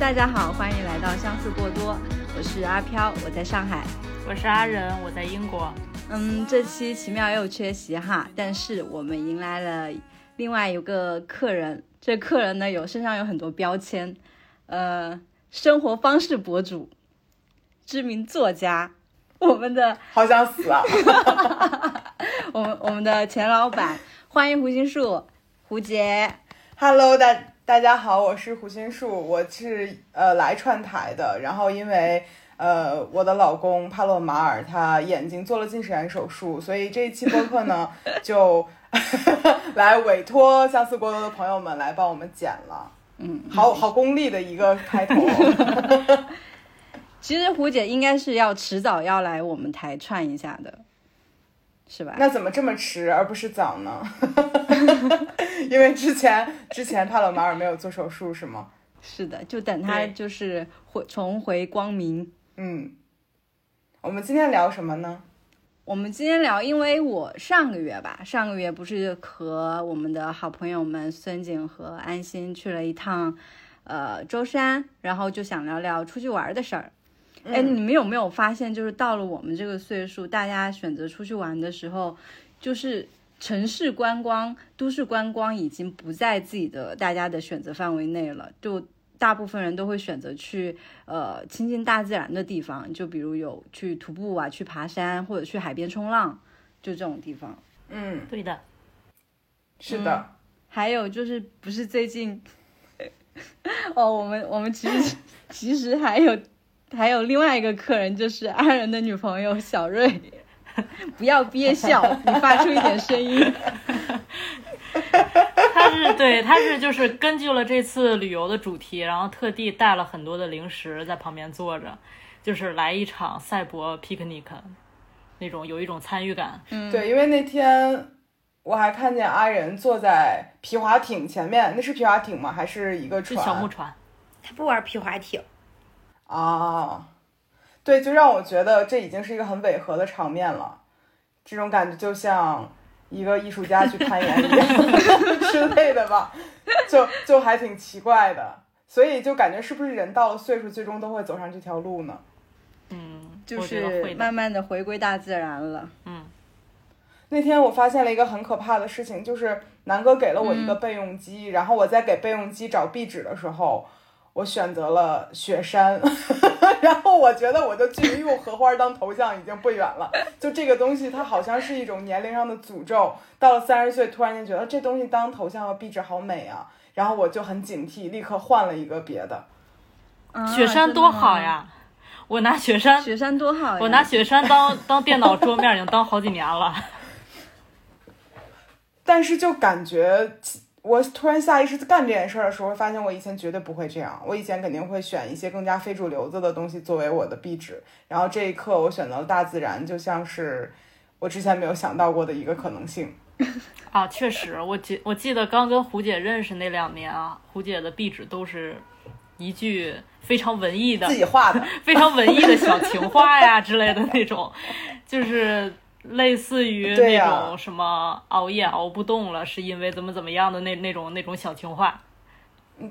大家好，欢迎来到相似过多，我是阿飘，我在上海。我是阿仁，我在英国。嗯，这期奇妙又缺席哈，但是我们迎来了另外一个客人，这客人呢有身上有很多标签，呃，生活方式博主，知名作家，我们的好想死啊！我们我们的钱老板，欢迎胡心树，胡杰。Hello，大大家好，我是胡心树，我是呃来串台的，然后因为呃我的老公帕洛马尔他眼睛做了近视眼手术，所以这一期播客呢就 来委托相似过多的朋友们来帮我们剪了，嗯，好好功利的一个开头。其实胡姐应该是要迟早要来我们台串一下的，是吧？那怎么这么迟而不是早呢？因为之前之前帕洛马尔没有做手术是吗？是的，就等他就是回重回光明。嗯，我们今天聊什么呢？我们今天聊，因为我上个月吧，上个月不是和我们的好朋友们孙景和安心去了一趟，呃，舟山，然后就想聊聊出去玩的事儿。哎，嗯。你们有没有发现，就是到了我们这个岁数，大家选择出去玩的时候，就是城市观光、都市观光已经不在自己的大家的选择范围内了，就大部分人都会选择去呃亲近大自然的地方，就比如有去徒步啊、去爬山或者去海边冲浪，就这种地方。嗯，对的，是的。还有就是不是最近，哦，我们我们其实 其实还有还有另外一个客人，就是 阿仁的女朋友小瑞，不要憋笑，你发出一点声音。他是对，他是就是根据了这次旅游的主题，然后特地带了很多的零食在旁边坐着，就是来一场赛博 picnic，那种有一种参与感。嗯，对，因为那天我还看见阿仁坐在皮划艇前面，那是皮划艇吗？还是一个是船？小木船，他不玩皮划艇，啊，对，就让我觉得这已经是一个很违和的场面了，这种感觉就像一个艺术家去攀岩一样 之类的吧，就就还挺奇怪的，所以就感觉是不是人到了岁数，最终都会走上这条路呢？嗯，就是慢慢的回归大自然了。嗯，那天我发现了一个很可怕的事情，就是南哥给了我一个备用机，然后我在给备用机找壁纸的时候，我选择了雪山，然后我觉得我就距离用荷花当头像已经不远了。就这个东西，它好像是一种年龄上的诅咒。到了三十岁，突然间觉得这东西当头像和壁纸好美啊，然后我就很警惕，立刻换了一个别的。啊雪山多好！呀！我拿雪山雪山多好呀！我拿雪山当 当电脑桌面已经当好几年了。但是就感觉，我突然下意识干这件事儿的时候，发现我以前绝对不会这样。我以前肯定会选一些更加非主流子的东西作为我的壁纸，然后这一刻我选择了大自然，就像是我之前没有想到过的一个可能性。啊，确实，我记我记得刚跟胡姐认识那两年啊，胡姐的壁纸都是一句非常文艺的自、己画的，非常文艺的小情话呀之类的那种，就是类似于那种什么熬夜熬不动了，是因为怎么怎么样的那那种那种小情话。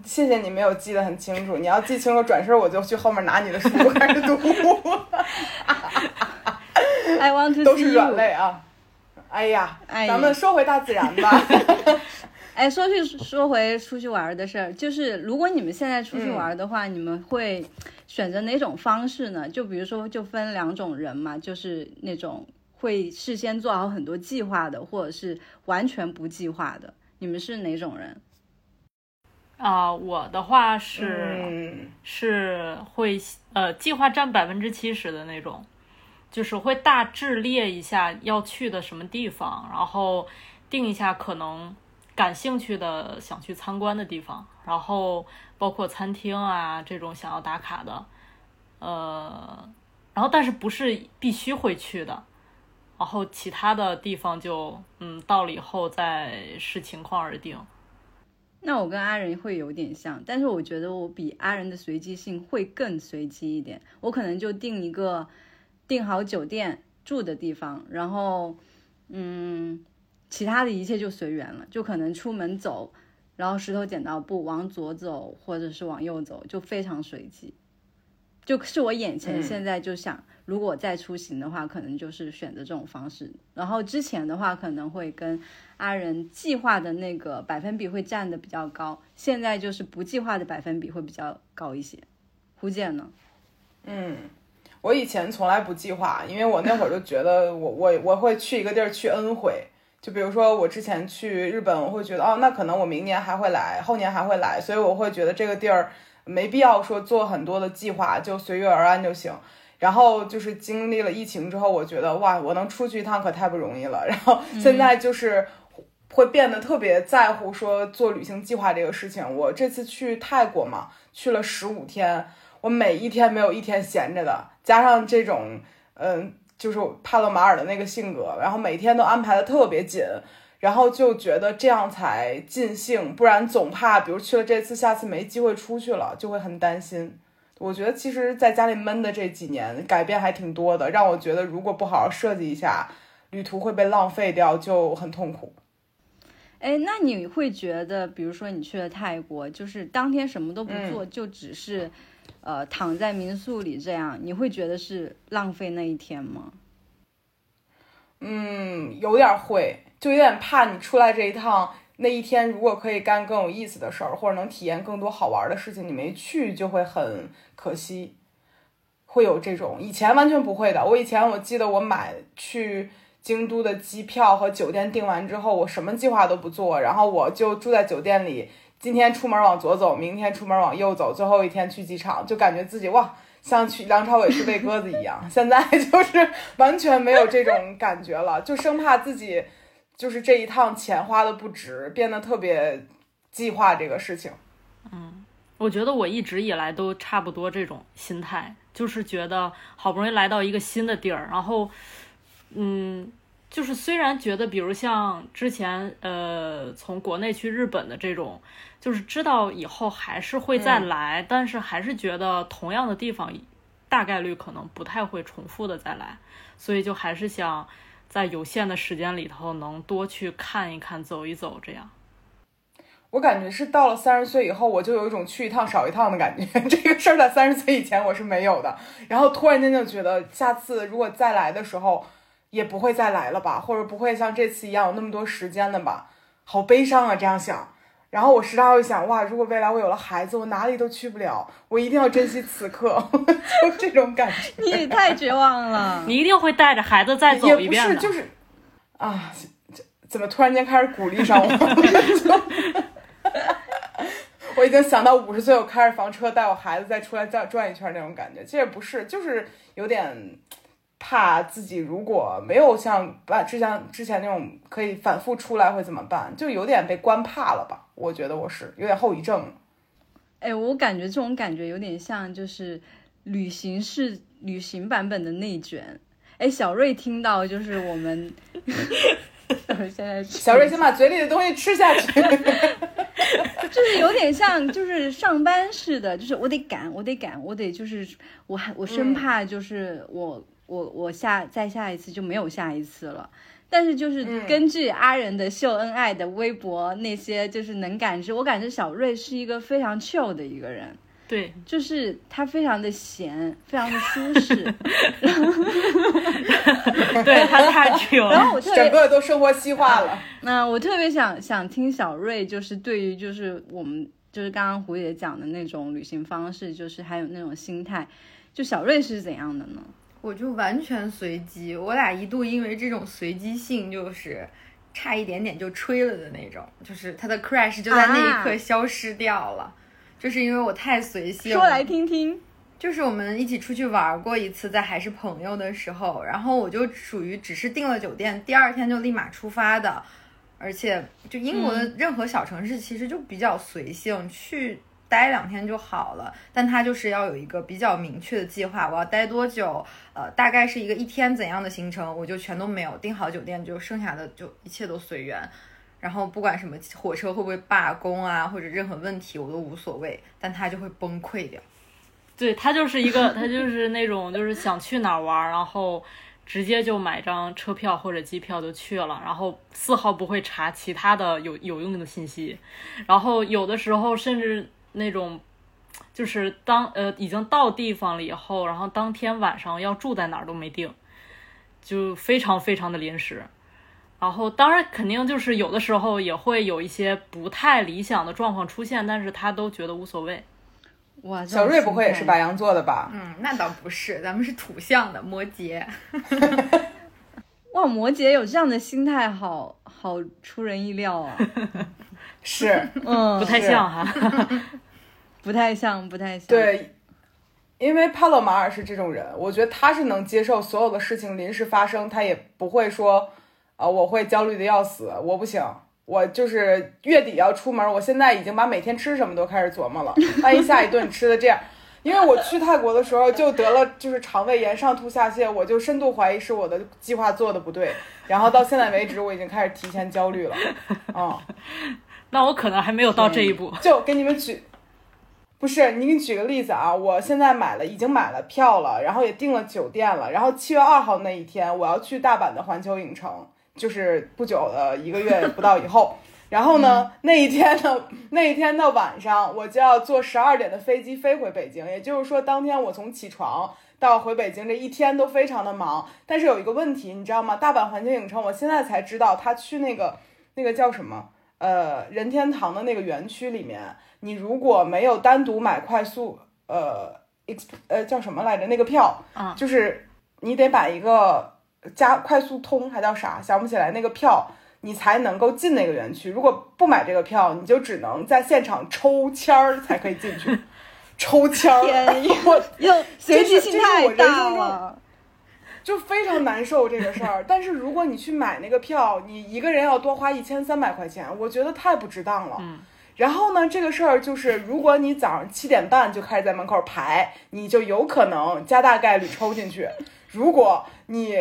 谢谢你没有记得很清楚。你要记清楚，转身我就去后面拿你的书开始读，I want to 都是软。肋啊。哎呀，哎呀咱们说回大自然吧。哎，说去说回出去玩的事儿，就是如果你们现在出去玩的话，你们会选择哪种方式呢？就比如说，就分两种人嘛，就是那种会事先做好很多计划的，或者是完全不计划的。你们是哪种人？啊、我的话是、嗯，是会呃计划占百分之七十的那种，就是会大致列一下要去的什么地方，然后定一下可能感兴趣的想去参观的地方，然后包括餐厅啊这种想要打卡的，呃，然后但是不是必须会去的，然后其他的地方就嗯到了以后再视情况而定。那我跟阿仁会有点像，但是我觉得我比阿仁的随机性会更随机一点。我可能就定一个订好酒店住的地方，然后嗯，其他的一切就随缘了。就可能出门走，然后石头剪刀布往左走或者是往右走，就非常随机。就是我眼前嗯现在就想，如果再出行的话，可能就是选择这种方式。然后之前的话可能会跟阿仁计划的那个百分比会占的比较高，现在就是不计划的百分比会比较高一些。胡姐呢？嗯，我以前从来不计划，因为我那会儿就觉得我我我会去一个地儿去 N 回。就比如说我之前去日本，我会觉得哦，那可能我明年还会来，后年还会来，所以我会觉得这个地儿没必要说做很多的计划，就随遇而安就行。然后就是经历了疫情之后，我觉得哇，我能出去一趟可太不容易了。然后现在就是会变得特别在乎说做旅行计划这个事情。我这次去泰国嘛，去了十五天，我每一天没有一天闲着的，加上这种嗯。就是帕洛马尔的那个性格，然后每天都安排的特别紧，然后就觉得这样才尽兴，不然总怕比如去了这次，下次没机会出去了，就会很担心。我觉得其实在家里闷的这几年，改变还挺多的，让我觉得如果不好好设计一下，旅途会被浪费掉，就很痛苦。哎，那你会觉得，比如说你去了泰国，就是当天什么都不做，就只是。呃，躺在民宿里这样，你会觉得是浪费那一天吗？嗯，有点会，就有点怕你出来这一趟那一天，如果可以干更有意思的事儿，或者能体验更多好玩的事情，你没去就会很可惜。会有这种，以前完全不会的。我以前我记得我买去京都的机票和酒店订完之后，我什么计划都不做，然后我就住在酒店里。今天出门往左走，明天出门往右走，最后一天去机场，就感觉自己哇，像去梁朝伟去喂鸽子一样。现在 就是完全没有这种感觉了，就生怕自己就是这一趟钱花的不值，变得特别计划这个事情。嗯，我觉得我一直以来都差不多这种心态，就是觉得好不容易来到一个新的地儿，然后，嗯。就是虽然觉得，比如像之前，呃，从国内去日本的这种，就是知道以后还是会再来，嗯、但是还是觉得同样的地方，大概率可能不太会重复的再来，所以就还是想在有限的时间里头能多去看一看、走一走，这样。我感觉是到了三十岁以后，我就有一种去一趟少一趟的感觉。这个事儿在三十岁以前我是没有的，然后突然间就觉得，下次如果再来的时候。也不会再来了吧，或者不会像这次一样有那么多时间了吧，好悲伤啊！这样想，然后我时常会想，哇，如果未来我有了孩子，我哪里都去不了，我一定要珍惜此刻，就这种感觉。你也太绝望了，你一定会带着孩子再走一遍的。也不是，就是啊，怎么突然间开始鼓励上我？我已经想到五十岁我开着房车带我孩子再出来再转一圈那种感觉。其实也不是，就是有点。怕自己如果没有像把之前之前那种可以反复出来会怎么办？就有点被关怕了吧？我觉得我是有点后遗症。哎，我感觉这种感觉有点像就是旅行式旅行版本的内卷。哎，小瑞听到就是我们 现在小瑞先把嘴里的东西吃下去，就是有点像就是上班似的，就是我得赶，我得赶，我得就是我还我生怕就是我。我我下再下一次就没有下一次了，但是就是根据阿仁的秀恩爱的微博那些，就是能感知，我感觉小瑞是一个非常 chill 的一个人，对，就是他非常的闲，非常的舒适，对他太 chill，然后我特别整个都生活西化了。那我特别想想听小瑞，就是对于就是我们就是刚刚胡姐讲的那种旅行方式，就是还有那种心态，就小瑞是怎样的呢？我就完全随机，我俩一度因为这种随机性，就是差一点点就吹了的那种，就是他的 crash 就在那一刻消失掉了，就是因为我太随性。说来听听，就是我们一起出去玩过一次，在还是朋友的时候，然后我就属于只是订了酒店，第二天就立马出发的，而且就英国的任何小城市其实就比较随性，去。待两天就好了，但他就是要有一个比较明确的计划，我要待多久，呃，大概是一个一天怎样的行程，我就全都没有订好酒店，就剩下的就一切都随缘，然后不管什么火车会不会罢工啊，或者任何问题我都无所谓，但他就会崩溃掉。对他就是一个，他就是那种就是想去哪儿玩，然后直接就买张车票或者机票就去了，然后丝毫不会查其他的有有用的信息，然后有的时候甚至那种。就是当呃已经到地方了以后，然后当天晚上要住在哪儿都没定，就非常非常的临时。然后当然肯定就是有的时候也会有一些不太理想的状况出现，但是他都觉得无所谓。哇，小瑞不会也是白羊座的吧？嗯，那倒不是，咱们是土象的摩羯。哇，摩羯有这样的心态，好好出人意料啊！是，嗯，不太像哈。不太像，不太像。对，因为帕洛马尔是这种人，我觉得他是能接受所有的事情临时发生，他也不会说，啊，我会焦虑的要死，我不行，我就是月底要出门，我现在已经把每天吃什么都开始琢磨了，万一下一顿吃的这样，因为我去泰国的时候就得了就是肠胃炎，上吐下泻，我就深度怀疑是我的计划做的不对，然后到现在为止我已经开始提前焦虑了，嗯，那我可能还没有到这一步，就给你们举。不是，你给你举个例子啊！我现在买了，已经买了票了，然后也订了酒店了。然后七月二号那一天，我要去大阪的环球影城，就是不久的一个月不到以后。然后呢，那一天的那一天的晚上，我就要坐十二点的飞机飞回北京。也就是说，当天我从起床到回北京这一天都非常的忙。但是有一个问题，你知道吗？大阪环球影城，我现在才知道，他去那个那个叫什么？呃，任天堂的那个园区里面。你如果没有单独买快速，呃呃叫什么来着那个票，啊，就是你得买一个加快速通还叫啥想不起来那个票，你才能够进那个园区。如果不买这个票，你就只能在现场抽签儿才可以进去。抽签儿，我又随机性太大了，就非常难受这个事儿。但是如果你去买那个票，你一个人要多花一千三百块钱，我觉得太不值当了。嗯。然后呢，这个事儿就是，如果你早上七点半就开始在门口排，你就有可能加大概率抽进去。如果你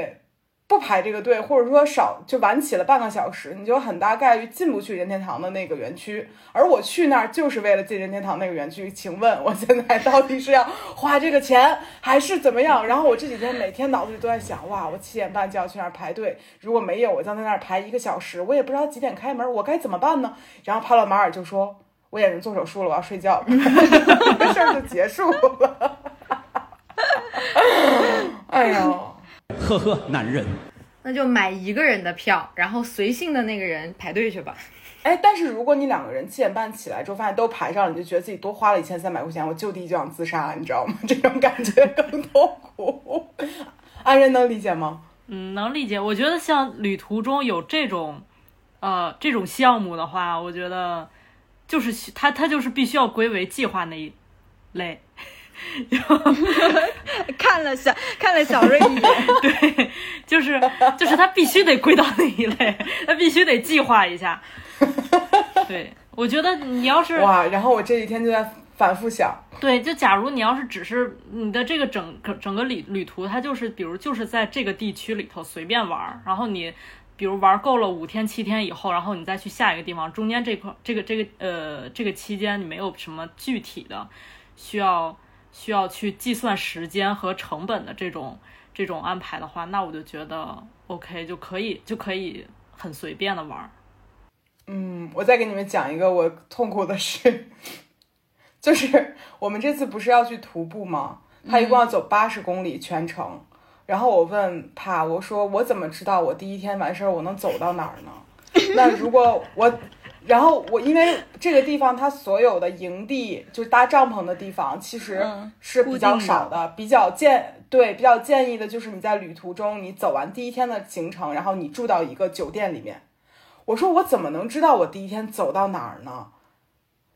不排这个队，或者说少就晚起了半个小时，你就很大概率进不去任天堂的那个园区。而我去那儿就是为了进任天堂那个园区。请问我现在到底是要花这个钱，还是怎么样？然后我这几天每天脑子里都在想，哇，我七点半就要去那儿排队，如果没有，我将在那儿排一个小时，我也不知道几点开门，我该怎么办呢？然后帕洛马尔就说，我眼睛做手术了，我要睡觉，这事儿就结束了。哎呦。呵呵，男人，那就买一个人的票，然后随性的那个人排队去吧。哎，但是如果你两个人七点半起来之后发现都排上了，你就觉得自己多花了一千三百块钱，我就地就想自杀，你知道吗？这种感觉更痛苦。安然能理解吗？嗯，能理解。我觉得像旅途中有这种，呃，这种项目的话，我觉得就是他他就是必须要归为计划那一类。看了小看了小瑞一眼，对，就是就是他必须得归到那一类，他必须得计划一下。对，我觉得你要是哇，然后我这几天就在反复想，对，就假如你要是只是你的这个整个整个旅旅途，它就是比如就是在这个地区里头随便玩，然后你比如玩够了五天七天以后，然后你再去下一个地方，中间这块这个这个呃这个期间你没有什么具体的需要。需要去计算时间和成本的这种这种安排的话，那我就觉得 OK 就可以就可以很随便的玩。嗯，我再给你们讲一个我痛苦的事，就是我们这次不是要去徒步吗？他一共要走八十公里全程。然后我问他，我说我怎么知道我第一天完事儿我能走到哪儿呢？那如果我。然后我因为这个地方它所有的营地就是搭帐篷的地方其实是比较少的，比较建对比较建议的就是你在旅途中你走完第一天的行程，然后你住到一个酒店里面。我说我怎么能知道我第一天走到哪儿呢？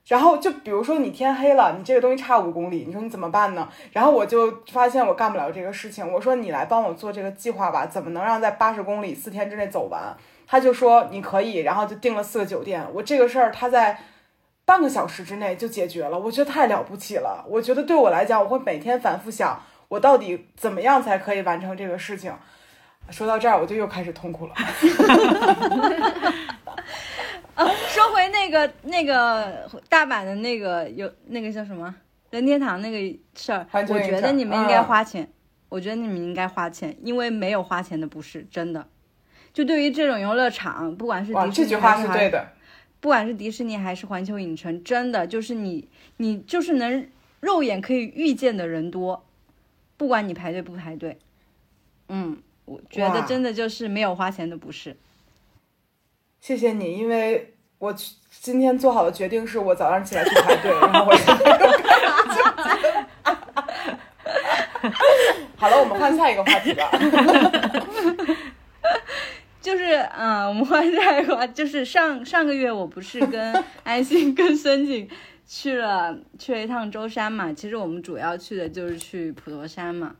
然后就比如说你天黑了，你这个东西差五公里，你说你怎么办呢？然后我就发现我干不了这个事情，我说你来帮我做这个计划吧，怎么能让在八十公里四天之内走完？他就说你可以，然后就订了四个酒店。我这个事儿他在半个小时之内就解决了，我觉得太了不起了。我觉得对我来讲，我会每天反复想，我到底怎么样才可以完成这个事情。说到这儿，我就又开始痛苦了。啊，说回那个那个大阪的那个有那个叫什么任天堂那个事儿，我觉得你们应该花钱。我觉得你们应该花钱，因为没有花钱的不是真的。就对于这种游乐场，不管是哇，迪士尼这句话还是是对的。不管是迪士尼还是环球影城，真的就是你，你就是能肉眼可以预见的人多，不管你排队不排队。嗯，我觉得真的就是没有花钱的不是。谢谢你，因为我今天做好的决定是我早上起来去排队，然后我 好了，我们换下一个话题吧。就是，嗯，我们换下一个话，就是上上个月我不是跟 安心跟孙景去了去了一趟舟山嘛，其实我们主要去的就是去普陀山嘛，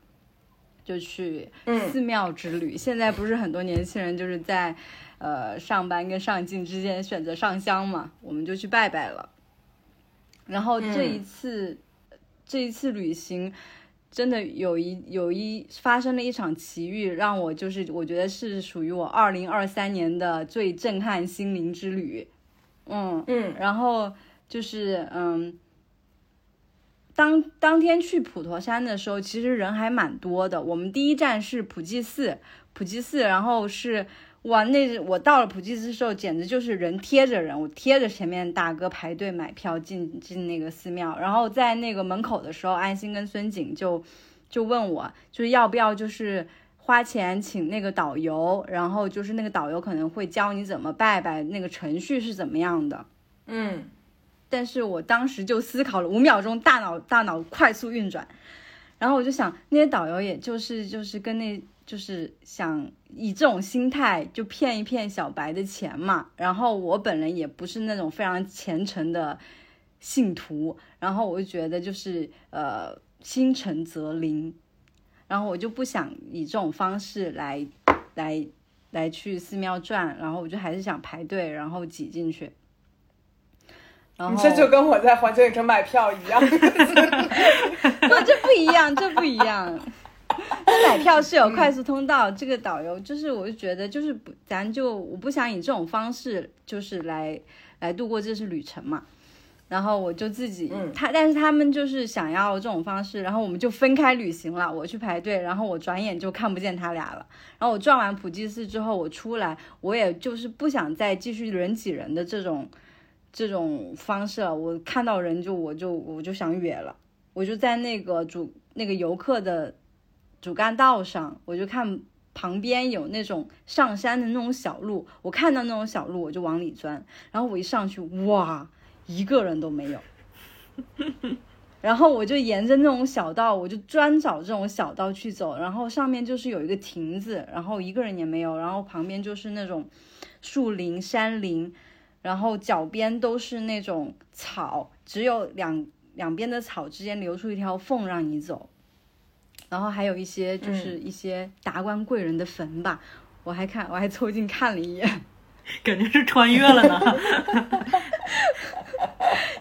就去嗯寺庙之旅。现在不是很多年轻人就是在呃上班跟上进之间选择上香嘛，我们就去拜拜了。然后这一次、这一次旅行。真的有一有一发生了一场奇遇，让我就是我觉得是属于我二零二三年的最震撼心灵之旅。嗯，嗯然后就是嗯，当当天去普陀山的时候，其实人还蛮多的。我们第一站是普济寺，普济寺，然后是哇，那我到了普济寺的时候，简直就是人贴着人，我贴着前面大哥排队买票进进那个寺庙，然后在那个门口的时候，安心跟孙景就就问我，就是要不要就是。花钱请那个导游，然后就是那个导游可能会教你怎么拜拜，那个程序是怎么样的。嗯但是我当时就思考了五秒钟，大脑大脑快速运转，然后我就想，那些导游也就是就是跟那就是想以这种心态就骗一骗小白的钱嘛。然后我本人也不是那种非常虔诚的信徒，然后我就觉得就是呃心诚则灵，然后我就不想以这种方式来来来去寺庙转，然后我就还是想排队，然后挤进去。然后你这就跟我在环球影城买票一样。不，这不一样，这不一样。那买票是有快速通道，这个导游就是，我就觉得就是不，咱就我不想以这种方式就是来来度过这次旅程嘛。然后我就自己，嗯他，但是他们就是想要这种方式，然后我们就分开旅行了。我去排队，然后我转眼就看不见他俩了。然后我转完普济寺之后，我出来，我也就是不想再继续人挤人的这种这种方式了。我看到人就我就我就想远了，我就在那个主那个游客的主干道上，我就看旁边有那种上山的那种小路，我看到那种小路我就往里钻，然后我一上去，哇，一个人都没有。然后我就沿着那种小道，我就专找这种小道去走，然后上面就是有一个亭子，然后一个人也没有，然后旁边就是那种树林、山林，然后脚边都是那种草，只有两两边的草之间留出一条缝让你走，然后还有一些就是一些达官贵人的坟吧，我还看我还凑近看了一眼，感觉是穿越了呢。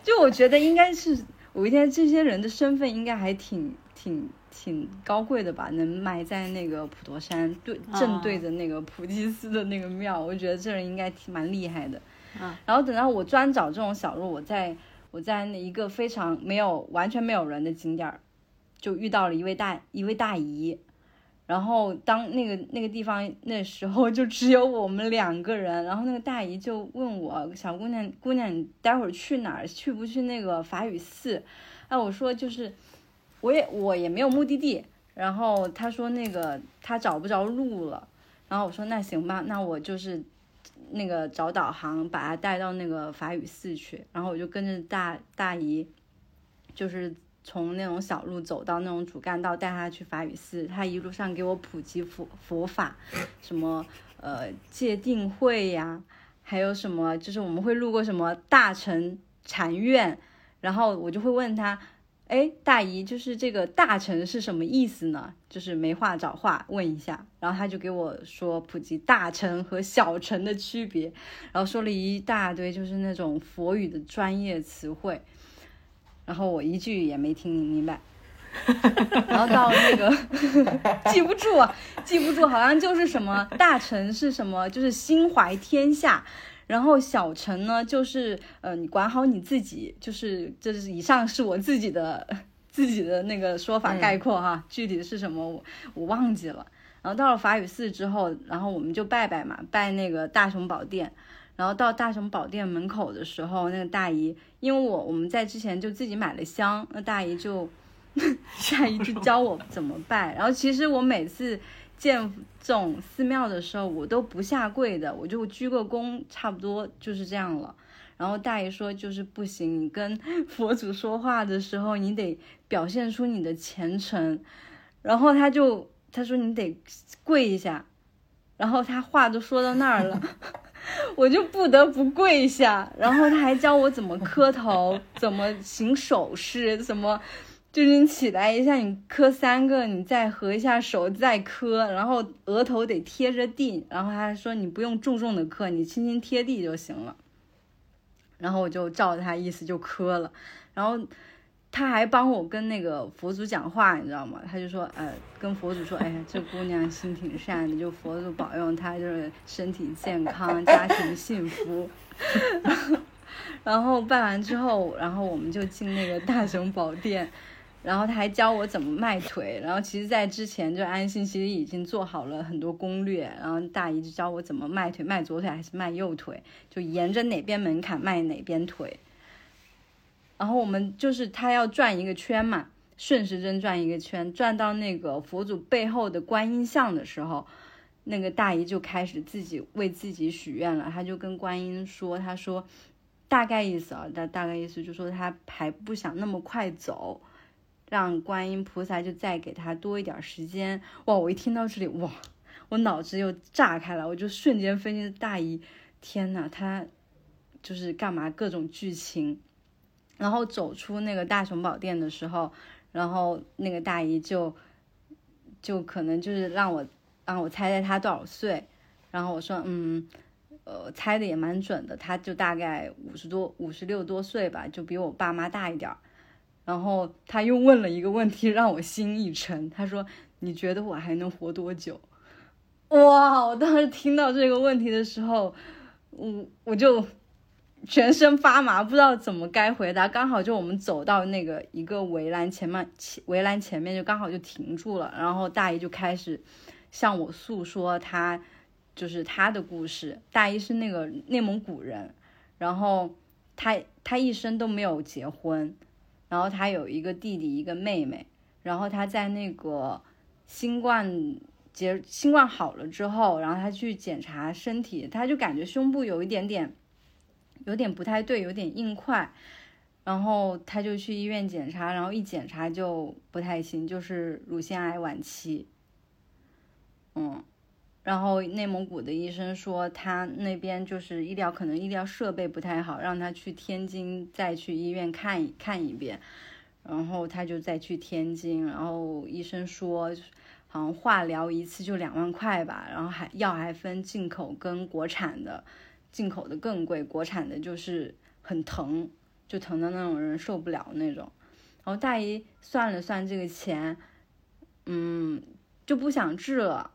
就我觉得应该是我一天这些人的身份应该还挺挺挺高贵的吧，能埋在那个普陀山对正对着那个普济寺的那个庙，我觉得这人应该挺蛮厉害的。嗯，然后等到我专找这种小路，我在我在那一个非常没有完全没有人的景点儿，就遇到了一位大一位大姨。然后当那个那个地方那时候就只有我们两个人，然后那个大姨就问我小姑娘姑娘你待会儿去哪儿？去不去那个法语寺？哎，我说就是我也我也没有目的地，然后她说那个她找不着路了，然后我说那行吧，那我就是那个找导航把她带到那个法语寺去，然后我就跟着大大姨，就是从那种小路走到那种主干道，带他去法语寺，他一路上给我普及佛佛法，什么呃戒定慧呀，还有什么就是我们会路过什么大乘禅院，然后我就会问他。哎，大姨，就是这个大乘是什么意思呢？就是没话找话问一下，然后他就给我说普及大乘和小乘的区别，然后说了一大堆就是那种佛语的专业词汇，然后我一句也没听明白，然后到那个 记不住啊，记不住，好像就是什么大乘是什么，就是心怀天下。然后小乘呢，就是呃，你管好你自己，就是这是以上是我自己的 自己的那个说法概括哈，具体是什么我我忘记了。然后到了法语寺之后，然后我们就拜拜嘛，拜那个大雄宝殿。然后到大雄宝殿门口的时候，那个大姨，因为我我们在之前就自己买了香，那大姨就 下一句教我怎么拜。然后其实我每次见这种寺庙的时候，我都不下跪的，我就鞠个躬，差不多就是这样了。然后大姨说就是不行，你跟佛祖说话的时候，你得表现出你的虔诚。然后他就他说你得跪一下，然后他话都说到那儿了。我就不得不跪下，然后他还教我怎么磕头，怎么行手势，怎么就是你起来一下，你磕三个，你再合一下手再磕，然后额头得贴着地，然后他还说你不用重重的磕，你轻轻贴地就行了。然后我就照着他意思就磕了，然后。他还帮我跟那个佛祖讲话，你知道吗？他就说，呃，跟佛祖说，哎呀，这姑娘心挺善的，就佛祖保佑她就是身体健康，家庭幸福。然后拜完之后，然后我们就进那个大雄宝殿，然后他还教我怎么迈腿。然后其实，在之前就安心其实已经做好了很多攻略，然后大姨就教我怎么迈腿，迈左腿还是迈右腿，就沿着哪边门槛迈哪边腿。然后我们就是他要转一个圈嘛，顺时针转一个圈，转到那个佛祖背后的观音像的时候，那个大姨就开始自己为自己许愿了。他就跟观音说：“他说大概意思啊，大大概意思就是说他还不想那么快走，让观音菩萨就再给他多一点时间。”哇！我一听到这里，哇，我脑子又炸开了，我就瞬间分析大姨，天呐，他就是干嘛各种剧情。然后走出那个大雄宝殿的时候，然后那个大姨就就可能就是让我让我猜猜她多少岁，然后我说嗯，呃，猜的也蛮准的，她就大概五十多五十六多岁吧，就比我爸妈大一点儿。然后他又问了一个问题，让我心一沉，他说你觉得我还能活多久？哇！我当时听到这个问题的时候，我我就。全身发麻，不知道怎么该回答。刚好就我们走到那个一个围栏前面，围栏前面就刚好就停住了。然后大姨就开始向我诉说她就是她的故事。大姨是那个内蒙古人，然后她她一生都没有结婚，然后她有一个弟弟一个妹妹，然后她在那个新冠结新冠好了之后，然后她去检查身体，她就感觉胸部有一点点。有点不太对，有点硬块，然后他就去医院检查，然后一检查就不太行，就是乳腺癌晚期。嗯，然后内蒙古的医生说他那边就是医疗可能医疗设备不太好，让他去天津再去医院看一看一遍，然后他就再去天津，然后医生说好像化疗一次就两万块吧，然后还药还分进口跟国产的。进口的更贵，国产的就是很疼，就疼的那种人受不了那种。然后大姨算了算这个钱，嗯，就不想治了，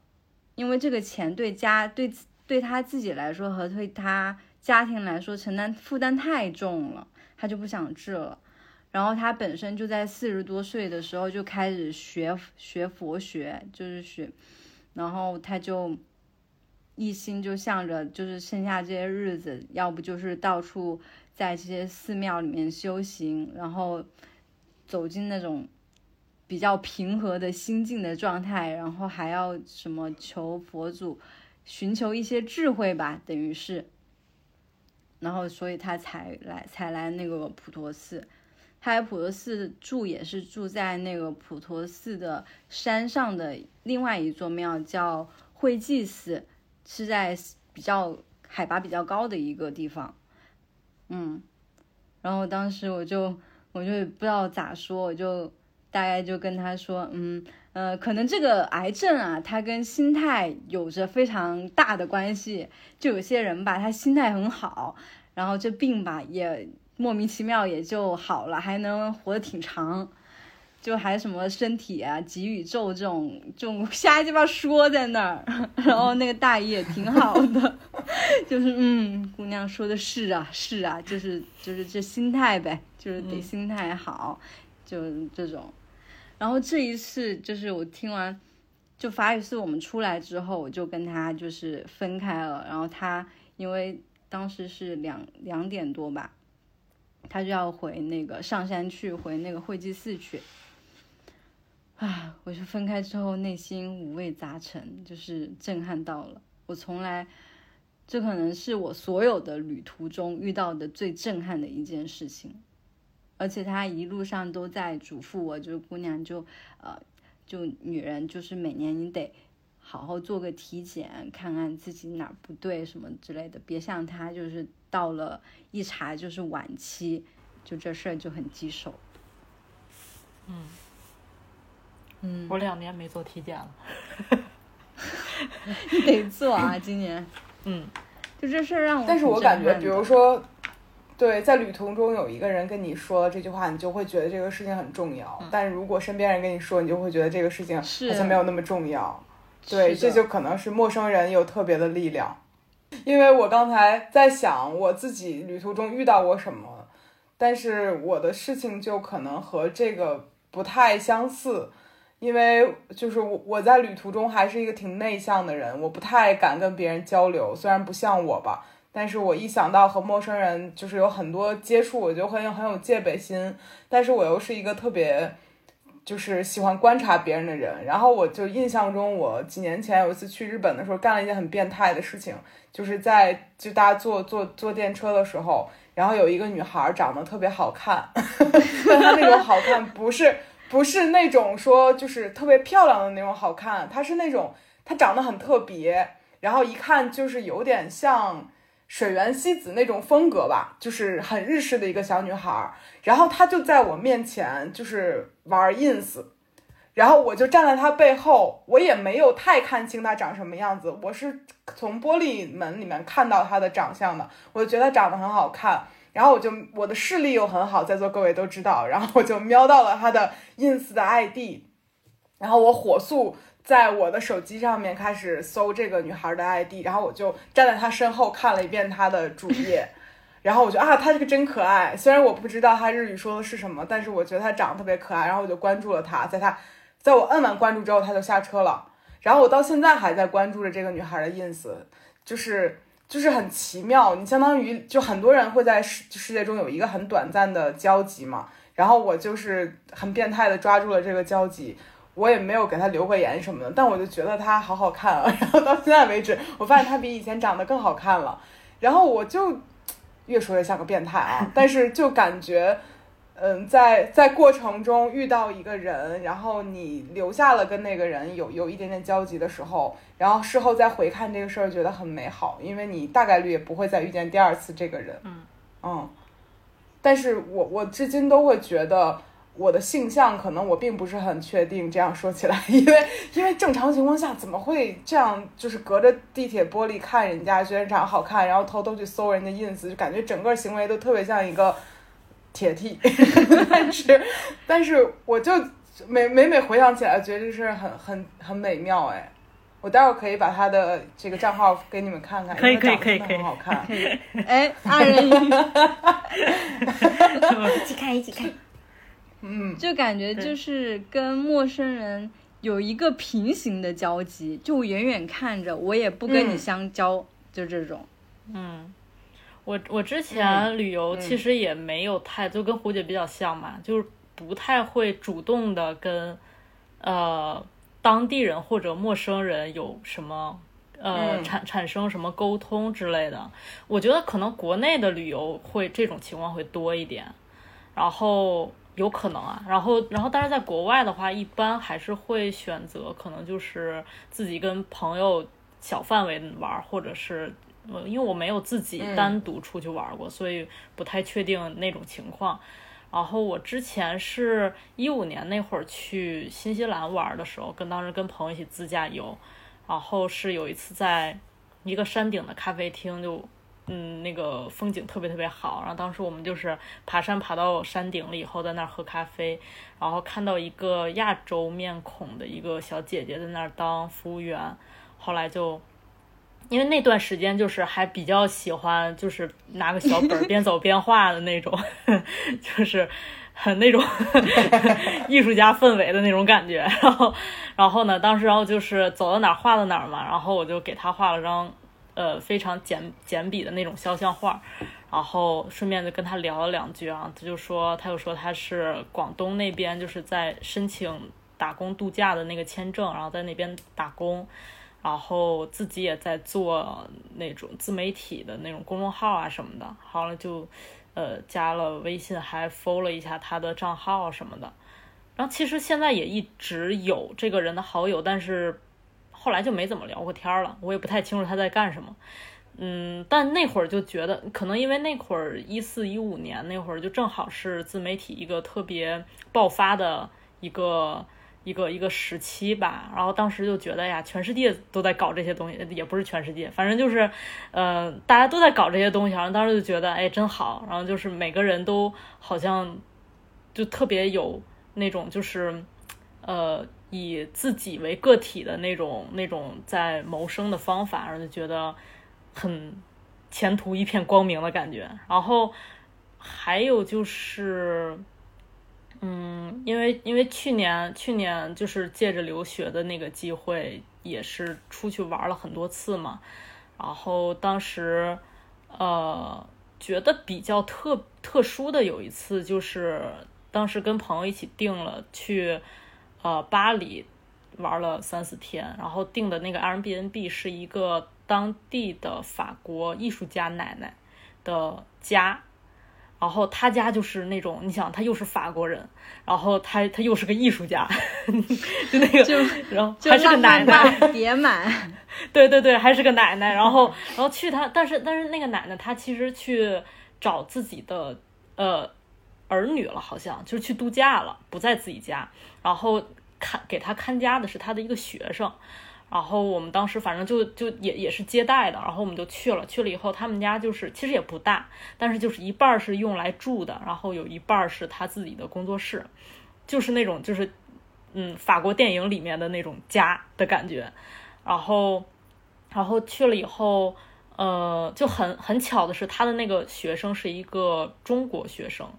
因为这个钱对家对对他自己来说和对他家庭来说承担负担太重了，他就不想治了。然后他本身就在四十多岁的时候就开始学学佛学，就是学，然后他就。一心就向着，就是剩下这些日子，要不就是到处在这些寺庙里面修行，然后走进那种比较平和的心境的状态，然后还要什么求佛祖，寻求一些智慧吧，等于是，然后所以他才来才来那个普陀寺，他在普陀寺住也是住在那个普陀寺的山上的另外一座庙，叫慧济寺。是在比较海拔比较高的一个地方，嗯，然后当时我就我就不知道咋说，我就大概就跟他说，嗯呃，可能这个癌症啊，它跟心态有着非常大的关系。就有些人吧，他心态很好，然后这病吧也莫名其妙也就好了，还能活得挺长。就还什么身体啊、极宇宙这种这种瞎鸡巴说在那儿，然后那个大姨也挺好的，就是嗯，姑娘说的是啊是啊，就是就是这心态呗，就是得心态好，就这种。然后这一次就是我听完，就法语寺我们出来之后，我就跟他就是分开了。然后他因为当时是两两点多吧，他就要回那个上山去，回那个会稽寺去。啊，我就分开之后内心五味杂陈，就是震撼到了。我从来，这可能是我所有的旅途中遇到的最震撼的一件事情。而且他一路上都在嘱咐我，就是姑娘就呃，就女人就是每年你得好好做个体检，看看自己哪儿不对什么之类的，别像他就是到了一查就是晚期，就这事儿就很棘手。嗯嗯，我两年没做体检了。你得做啊，今年。嗯，就这事儿让我，但是我感觉，比如说，对，在旅途中有一个人跟你说了这句话，你就会觉得这个事情很重要。但如果身边人跟你说，你就会觉得这个事情好像没有那么重要。对，这就可能是陌生人有特别的力量。因为我刚才在想我自己旅途中遇到过什么，但是我的事情就可能和这个不太相似。因为就是我我在旅途中还是一个挺内向的人，我不太敢跟别人交流。虽然不像我吧，但是我一想到和陌生人就是有很多接触，我就很有很有戒备心。但是我又是一个特别就是喜欢观察别人的人。然后我就印象中，我几年前有一次去日本的时候，干了一件很变态的事情，就是在就大家坐坐坐电车的时候，然后有一个女孩长得特别好看，但她那种好看不是。不是那种说就是特别漂亮的那种好看，她是那种她长得很特别，然后一看就是有点像水原希子那种风格吧，就是很日式的一个小女孩。然后她就在我面前就是玩 ins，然后我就站在她背后，我也没有太看清她长什么样子，我是从玻璃门里面看到她的长相的，我觉得她长得很好看。然后我就我的视力又很好，在座各位都知道，然后我就瞄到了他的 ins 的 id，然后我火速在我的手机上面开始搜这个女孩的 id，然后我就站在她身后看了一遍她的主页，然后我觉得啊，她这个真可爱，虽然我不知道她日语说的是什么，但是我觉得她长得特别可爱，然后我就关注了她，在她在我摁完关注之后，她就下车了，然后我到现在还在关注着这个女孩的 ins，就是。就是很奇妙，你相当于就很多人会在世世界中有一个很短暂的交集嘛，然后我就是很变态的抓住了这个交集，我也没有给他留过言什么的，但我就觉得他好好看啊，然后到现在为止，我发现他比以前长得更好看了，然后我就越说越像个变态啊，但是就感觉。嗯，在在过程中遇到一个人，然后你留下了跟那个人有有一点点交集的时候，然后事后再回看这个事儿，觉得很美好，因为你大概率也不会再遇见第二次这个人。嗯嗯，但是我我至今都会觉得我的性向可能我并不是很确定。这样说起来，因为因为正常情况下怎么会这样？就是隔着地铁玻璃看人家，觉得长得好看，然后偷偷去搜人家 ins，就感觉整个行为都特别像一个。铁 T，但是，但是我就每每每回想起来，觉得这是很很很美妙哎！我待会儿可以把他的这个账号给你们看看，可以可以可以可以，很好看。哎，二人一起看 一起看。嗯，就感觉就是跟陌生人有一个平行的交集，就远远看着，我也不跟你相交，就这种。嗯。我我之前旅游其实也没有太，就跟胡姐比较像嘛，就是不太会主动的跟，呃，当地人或者陌生人有什么呃产产生什么沟通之类的。我觉得可能国内的旅游会这种情况会多一点，然后有可能啊，然后然后但是在国外的话，一般还是会选择可能就是自己跟朋友小范围玩，或者是。因为我没有自己单独出去玩过，所以不太确定那种情况。然后我之前是一五年那会儿去新西兰玩的时候，跟当时跟朋友一起自驾游，然后是有一次在一个山顶的咖啡厅，就嗯那个风景特别特别好。然后当时我们就是爬山爬到山顶了以后，在那儿喝咖啡，然后看到一个亚洲面孔的一个小姐姐在那儿当服务员，后来就。因为那段时间就是还比较喜欢，就是拿个小本儿 边走边画的那种，就是很那种 艺术家氛围的那种感觉。然后，然后呢，当时然后就是走到哪儿画到哪儿嘛。然后我就给他画了张呃非常简简笔的那种肖像画，然后顺便就跟他聊了两句啊。他就说，他就说他是广东那边就是在申请打工度假的那个签证，然后在那边打工。然后自己也在做那种自媒体的那种公众号啊什么的，好了就，呃，加了微信，还 follow 了一下他的账号什么的。然后其实现在也一直有这个人的好友，但是后来就没怎么聊过天了。我也不太清楚他在干什么。嗯，但那会儿就觉得，可能因为那会儿一四一五年那会儿就正好是自媒体一个特别爆发的一个。一个一个时期吧，然后当时就觉得呀，全世界都在搞这些东西，也不是全世界，反正就是，呃，大家都在搞这些东西，然后当时就觉得，哎，真好。然后就是每个人都好像就特别有那种，就是，呃，以自己为个体的那种那种在谋生的方法，然后就觉得很前途一片光明的感觉。然后还有就是。嗯，因为因为去年去年就是借着留学的那个机会，也是出去玩了很多次嘛。然后当时，呃，觉得比较特特殊的有一次，就是当时跟朋友一起订了去，呃，巴黎玩了三四天，然后订的那个 Airbnb 是一个当地的法国艺术家奶奶的家。然后他家就是那种，你想他又是法国人，然后他他又是个艺术家，就那个，就然后还是个奶奶，叠满，对对对，还是个奶奶。然后然后去他，但是但是那个奶奶她其实去找自己的呃儿女了，好像就是去度假了，不在自己家。然后看给他看家的是他的一个学生。然后我们当时反正就就也也是接待的，然后我们就去了。去了以后，他们家就是其实也不大，但是就是一半是用来住的，然后有一半是他自己的工作室，就是那种就是嗯法国电影里面的那种家的感觉。然后然后去了以后，呃，就很很巧的是，他的那个学生是一个中国学生，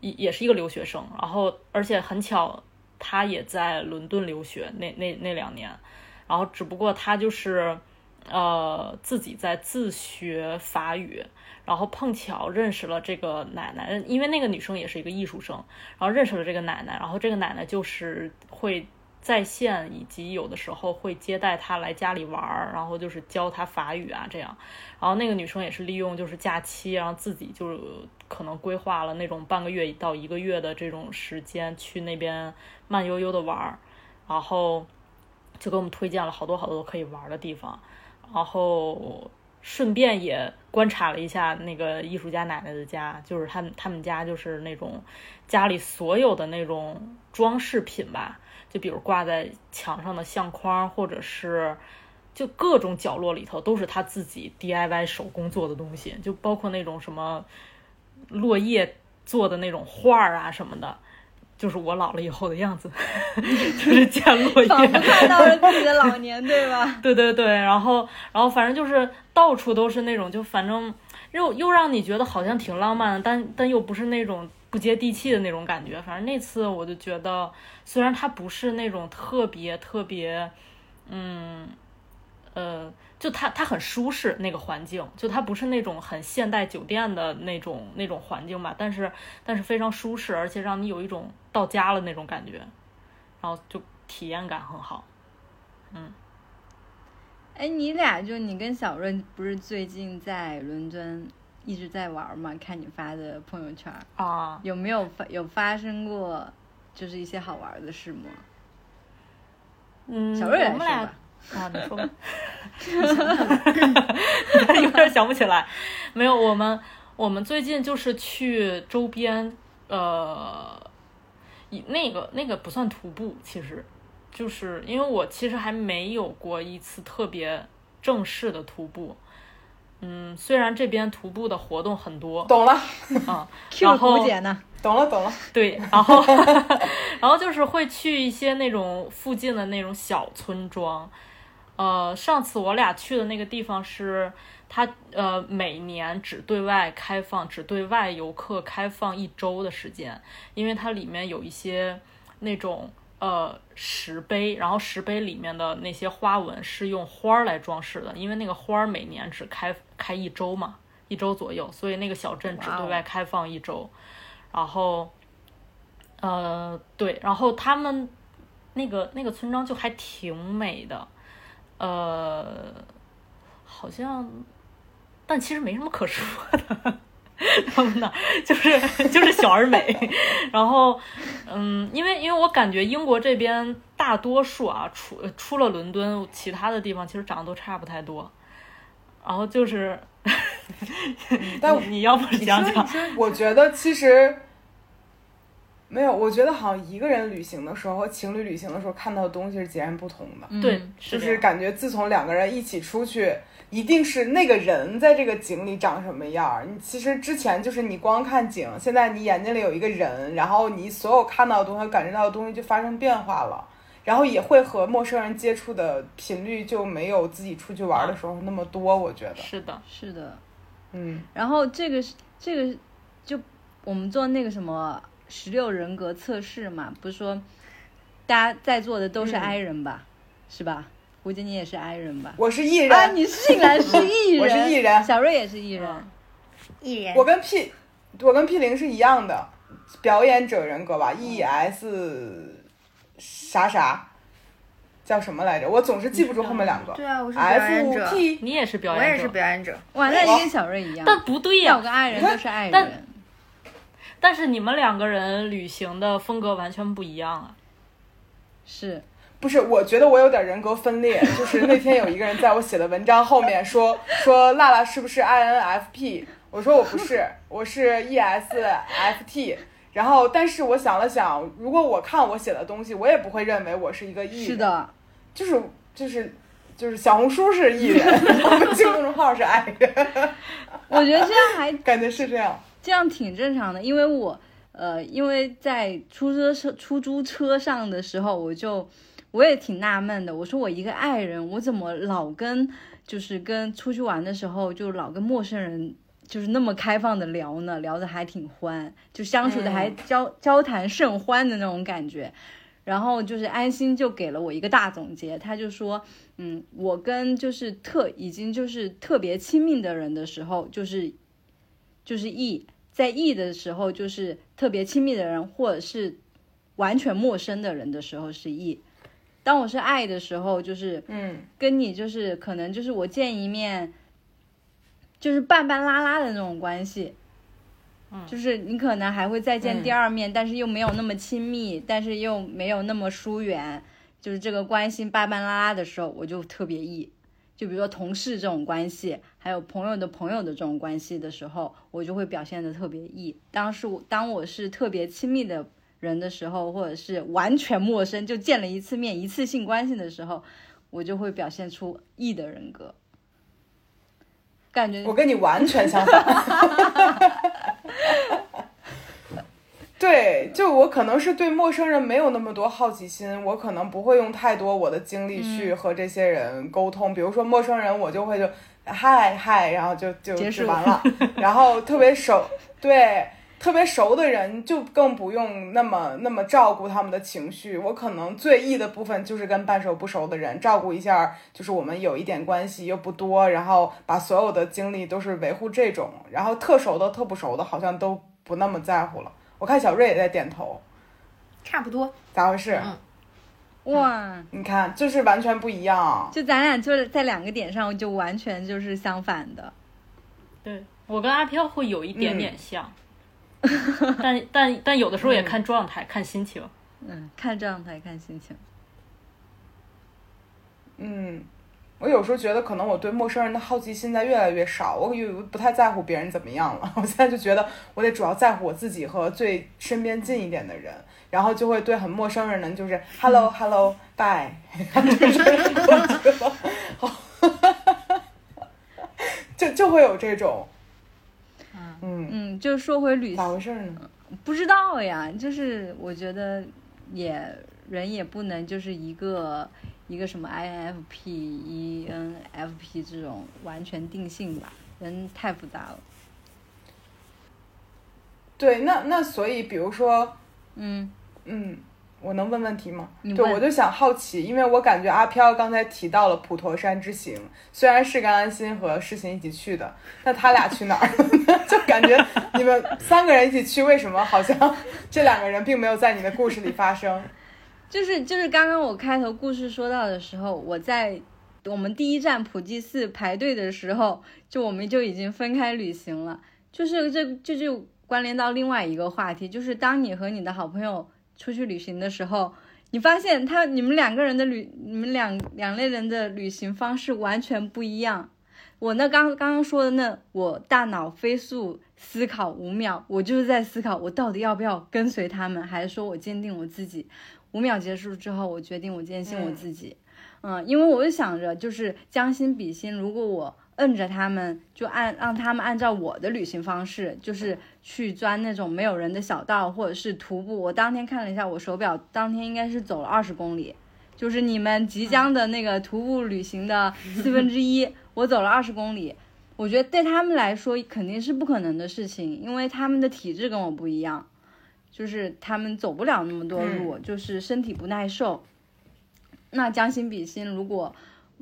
也也是一个留学生。然后而且很巧，他也在伦敦留学那那那两年。然后，只不过他就是，呃，自己在自学法语，然后碰巧认识了这个奶奶，因为那个女生也是一个艺术生，然后认识了这个奶奶，然后这个奶奶就是会在线，以及有的时候会接待他来家里玩儿，然后就是教他法语啊这样。然后那个女生也是利用就是假期，然后自己就可能规划了那种半个月到一个月的这种时间去那边慢悠悠的玩儿，然后。就给我们推荐了好多好多可以玩的地方，然后顺便也观察了一下那个艺术家奶奶的家，就是他们他们家就是那种家里所有的那种装饰品吧，就比如挂在墙上的相框，或者是就各种角落里头都是他自己 DIY 手工做的东西，就包括那种什么落叶做的那种画儿啊什么的。就是我老了以后的样子，就是见落叶，看到了自己的老年，对吧？对对对，然后然后反正就是到处都是那种，就反正又又让你觉得好像挺浪漫的，但但又不是那种不接地气的那种感觉。反正那次我就觉得，虽然它不是那种特别特别，嗯，呃。就它，它很舒适，那个环境，就它不是那种很现代酒店的那种那种环境吧，但是但是非常舒适，而且让你有一种到家了那种感觉，然后就体验感很好，嗯。哎，你俩就你跟小润不是最近在伦敦一直在玩吗？看你发的朋友圈啊，有没有发有发生过就是一些好玩的事吗？嗯，小润来说吧。啊，你说吧，有点想不起来。没有，我们我们最近就是去周边，呃，以那个那个不算徒步，其实就是因为我其实还没有过一次特别正式的徒步。嗯，虽然这边徒步的活动很多，懂了，啊，然后姐呢？懂了，懂了。对，然后 然后就是会去一些那种附近的那种小村庄。呃，上次我俩去的那个地方是它呃每年只对外开放，只对外游客开放一周的时间，因为它里面有一些那种呃石碑，然后石碑里面的那些花纹是用花儿来装饰的，因为那个花儿每年只开开一周嘛，一周左右，所以那个小镇只对外开放一周，然后。呃，对，然后他们那个那个村庄就还挺美的，呃，好像，但其实没什么可说的。他们那就是就是小而美，然后，嗯，因为因为我感觉英国这边大多数啊，除除了伦敦，其他的地方其实长得都差不太多。然后就是，但 你你要不讲讲？我觉得其实没有，我觉得好像一个人旅行的时候和情侣旅行的时候看到的东西是截然不同的。对嗯，就是感觉自从两个人一起出去，一定是那个人在这个景里长什么样儿。你其实之前就是你光看景，现在你眼睛里有一个人，然后你所有看到的东西、感觉到的东西就发生变化了，然后也会和陌生人接触的频率就没有自己出去玩的时候那么多。我觉得，是的，是的。嗯，然后这个是这个就我们做那个什么十六人格测试嘛，不是说大家在座的都是嗯 I 人吧，是吧？估计你也是 I 人吧？我是艺人，啊，你竟然是 E 人，我是 E 人小瑞也是 E 人，艺人我跟 P，我跟 P 零是一样的，表演者人格吧，E S 啥啥，叫什么来着？我总是记不住后面两个。对啊，我是表演 F 者，P 你也是表演者我也是表演者。哇，那你跟小瑞一样，但不对呀、我跟爱人都是 I 但人，但是你们两个人旅行的风格完全不一样啊。是不是，我觉得我有点人格分裂。就是那天有一个人在我写的文章后面说 说辣辣是不是 INFP？我说我不是，我是 ESFT。然后，但是我想了想，如果我看我写的东西，我也不会认为我是一个 E 人。是，的，就是就是就是小红书是 E 人，我微信公众号是 I 人，我觉得这样还感觉是这样。这样挺正常的，因为我呃，因为在出租车出租车上的时候，我就我也挺纳闷的，我说我一个爱人，我怎么老跟就是跟出去玩的时候就老跟陌生人就是那么开放的聊呢，聊的还挺欢，就相处的还交、交谈甚欢的那种感觉。然后就是安心就给了我一个大总结，他就说，嗯，我跟就是特已经就是特别亲密的人的时候，就是就是 E，在 E 的时候就是特别亲密的人，或者是完全陌生的人的时候是 E。当我是爱的时候，就是嗯，跟你就是可能就是我见一面，就是半半拉拉的那种关系。嗯就是你可能还会再见嗯第二面，但是又没有那么亲密，但是又没有那么疏远，就是这个关系半半拉拉的时候，我就特别 E。就比如说同事这种关系，还有朋友的朋友的这种关系的时候，我就会表现的特别 E。当时我当我是特别亲密的人的时候，或者是完全陌生就见了一次面、一次性关系的时候，我就会表现出 E 的人格。感觉我跟你完全相反。对，就我可能是对陌生人没有那么多好奇心，我可能不会用太多我的精力去和这些人沟通。比如说陌生人，我就会就嗨嗨，然后就就完了。然后特别熟，对，特别熟的人就更不用那么那么照顾他们的情绪。我可能最易的部分就是跟半熟不熟的人照顾一下，就是我们有一点关系又不多，然后把所有的精力都是维护这种。然后特熟的、特不熟的，好像都不那么在乎了。我看小瑞也在点头，差不多。咋回事？嗯哇，你看，就是完全不一样。就咱俩就是在两个点上就完全就是相反的。对我跟阿飘会有一点点像，但但但有的时候也看状态、看心情。嗯，看状态，看心情。嗯，我有时候觉得，可能我对陌生人的好奇心在越来越少，我有不太在乎别人怎么样了。我现在就觉得，我得主要在乎我自己和最身边近一点的人，然后就会对很陌生人呢，就是 hello hello bye，就是我觉得好，就就会有这种，嗯，嗯，就说回旅行，咋回事呢？不知道呀，就是我觉得也人也不能就是一个一个什么 INFP、ENFP 这种完全定性吧，人太复杂了。对，那那所以比如说，嗯嗯，我能问问题吗？对，我就想好奇，因为我感觉阿飘刚才提到了普陀山之行，虽然是跟安心和世行一起去的，那他俩去哪儿？就感觉你们三个人一起去，为什么好像这两个人并没有在你的故事里发生？就是就是刚刚我开头故事说到的时候，我在我们第一站普济寺排队的时候，就我们就已经分开旅行了。就是这这就关联到另外一个话题，就是当你和你的好朋友出去旅行的时候，你发现他你们两个人的旅你们两两类人的旅行方式完全不一样。我那刚刚刚说的那，我大脑飞速思考五秒，我就是在思考我到底要不要跟随他们，还是说我坚定我自己。五秒结束之后，我决定我坚信我自己，嗯，因为我就想着就是将心比心，如果我摁着他们，就按让他们按照我的旅行方式，就是去钻那种没有人的小道，或者是徒步。我当天看了一下我手表，当天应该是走了二十公里，就是你们即将的那个徒步旅行的四分之一，我走了二十公里。我觉得对他们来说肯定是不可能的事情，因为他们的体质跟我不一样。就是他们走不了那么多路，就是身体不耐受。那将心比心，如果，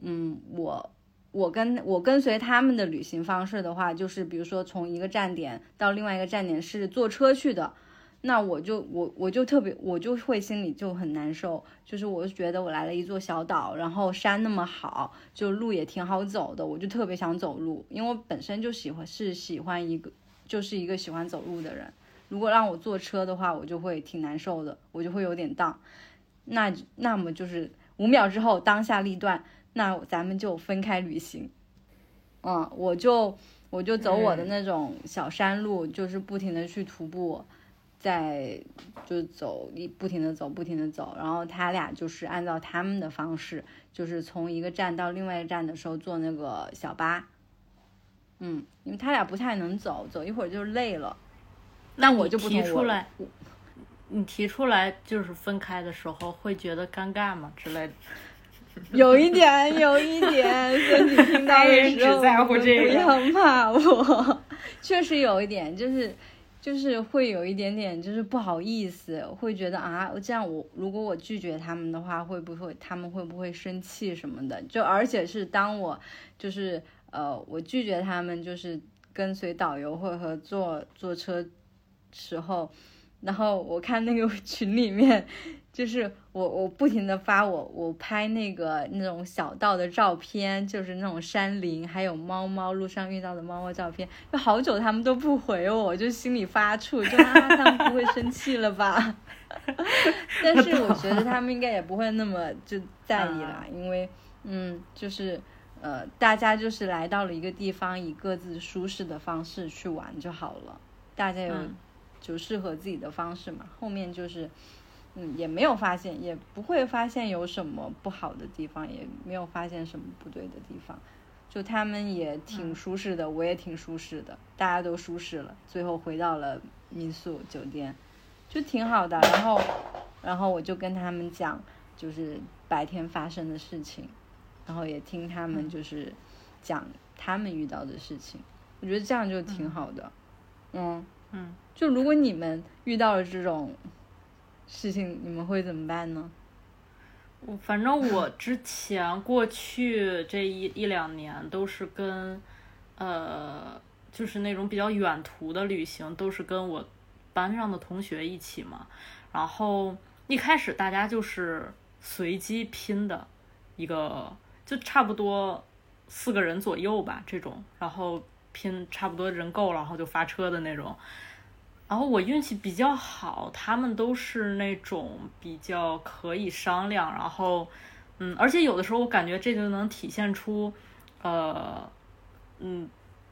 嗯，我我跟我跟随他们的旅行方式的话，就是比如说从一个站点到另外一个站点是坐车去的，那我就我我就特别我就会心里就很难受，就是我就觉得我来了一座小岛，然后山那么好，就路也挺好走的，我就特别想走路，因为我本身就喜欢是喜欢一个就是一个喜欢走路的人。如果让我坐车的话，我就会挺难受的，我就会有点荡。那那么就是五秒之后当下立断，那咱们就分开旅行。嗯，我就我就走我的那种小山路，就是不停的去徒步，在就走一不停的走，不停的走。然后他俩就是按照他们的方式，就是从一个站到另外一个站的时候坐那个小巴。嗯，因为他俩不太能走，走一会儿就累了。那我就不提出来，你提出来就是分开的时候会觉得尴尬吗之类的？有一点，有一点，所以你听到的时候 不要骂我。确实有一点，就是就是会有一点点，就是不好意思，会觉得啊，这样我如果我拒绝他们的话，会不会他们会不会生气什么的？就而且是当我就是呃，我拒绝他们，就是跟随导游或者和坐坐车。时候，然后我看那个群里面，就是我我不停的发我我拍那个那种小道的照片，就是那种山林，还有猫猫路上遇到的猫猫照片，就好久他们都不回我，就心里发怵，就啊他们不会生气了吧？但是我觉得他们应该也不会那么就在意啦，因为嗯，就是呃大家就是来到了一个地方，以各自舒适的方式去玩就好了，大家有。就适合自己的方式嘛，后面就是，嗯，也没有发现，也不会发现有什么不好的地方，也没有发现什么不对的地方，就他们也挺舒适的，我也挺舒适的，大家都舒适了，最后回到了民宿酒店，就挺好的。然后，然后我就跟他们讲，就是白天发生的事情，然后也听他们就是讲他们遇到的事情，我觉得这样就挺好的，嗯。嗯，就如果你们遇到了这种事情，你们会怎么办呢？我反正我之前过去这一一两年都是跟呃，就是那种比较远途的旅行，都是跟我班上的同学一起嘛。然后一开始大家就是随机拼的一个，就差不多四个人左右吧，这种，然后。拼差不多人够了，然后就发车的那种。然后我运气比较好，他们都是那种比较可以商量。然后，嗯，而且有的时候我感觉这就能体现出，呃，嗯，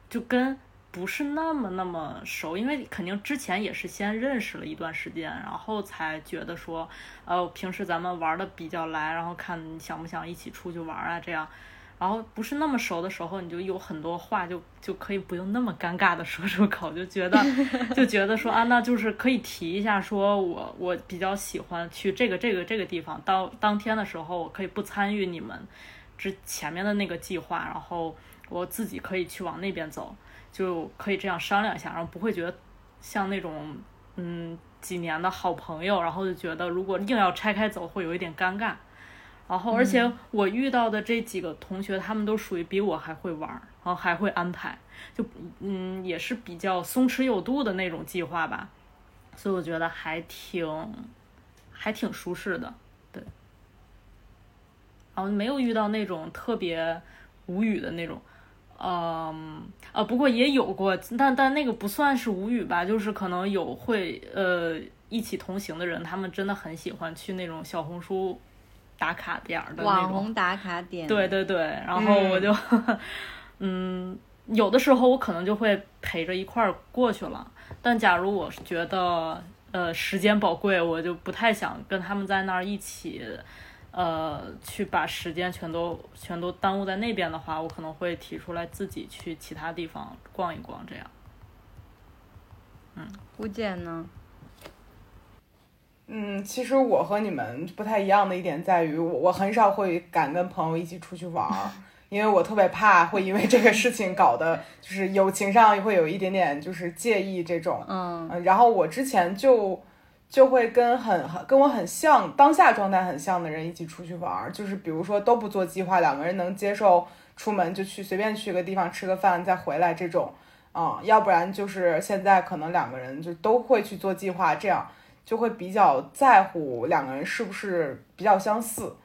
就跟不是那么那么熟，因为肯定之前也是先认识了一段时间，然后才觉得说，呃，平时咱们玩的比较来，然后看想不想一起出去玩啊这样。然后不是那么熟的时候，你就有很多话就就可以不用那么尴尬的说出口，就觉得 就觉得说啊，那就是可以提一下，说我我比较喜欢去这个这个这个地方，到当天的时候我可以不参与你们之前面的那个计划，然后我自己可以去往那边走，就可以这样商量一下，然后不会觉得像那种嗯几年的好朋友，然后就觉得如果硬要拆开走会有一点尴尬。然后，而且我遇到的这几个同学，他们都属于比我还会玩，然后还会安排，就嗯，也是比较松弛有度的那种计划吧，所以我觉得还挺，还挺舒适的，对。然后没有遇到那种特别无语的那种，嗯，呃，不过也有过，但但那个不算是无语吧，就是可能有会呃一起同行的人，他们真的很喜欢去那种小红书。打卡点儿的网红打卡点，对对对，然后我就，嗯，有的时候我可能就会陪着一块儿过去了，但假如我是觉得呃时间宝贵，我就不太想跟他们在那儿一起，呃，去把时间全都全都耽误在那边的话，我可能会提出来自己去其他地方逛一逛，这样。嗯，吴姐呢？嗯，其实我和你们不太一样的一点在于，我我很少会敢跟朋友一起出去玩儿，因为我特别怕会因为这个事情搞得 就是友情上会有一点点就是介意这种。嗯，然后我之前就就会跟很很跟我很像当下状态很像的人一起出去玩儿，就是比如说都不做计划，两个人能接受出门就去随便去个地方吃个饭再回来这种。啊，要不然就是现在可能两个人就都会去做计划这样。就会比较在乎两个人是不是比较相似，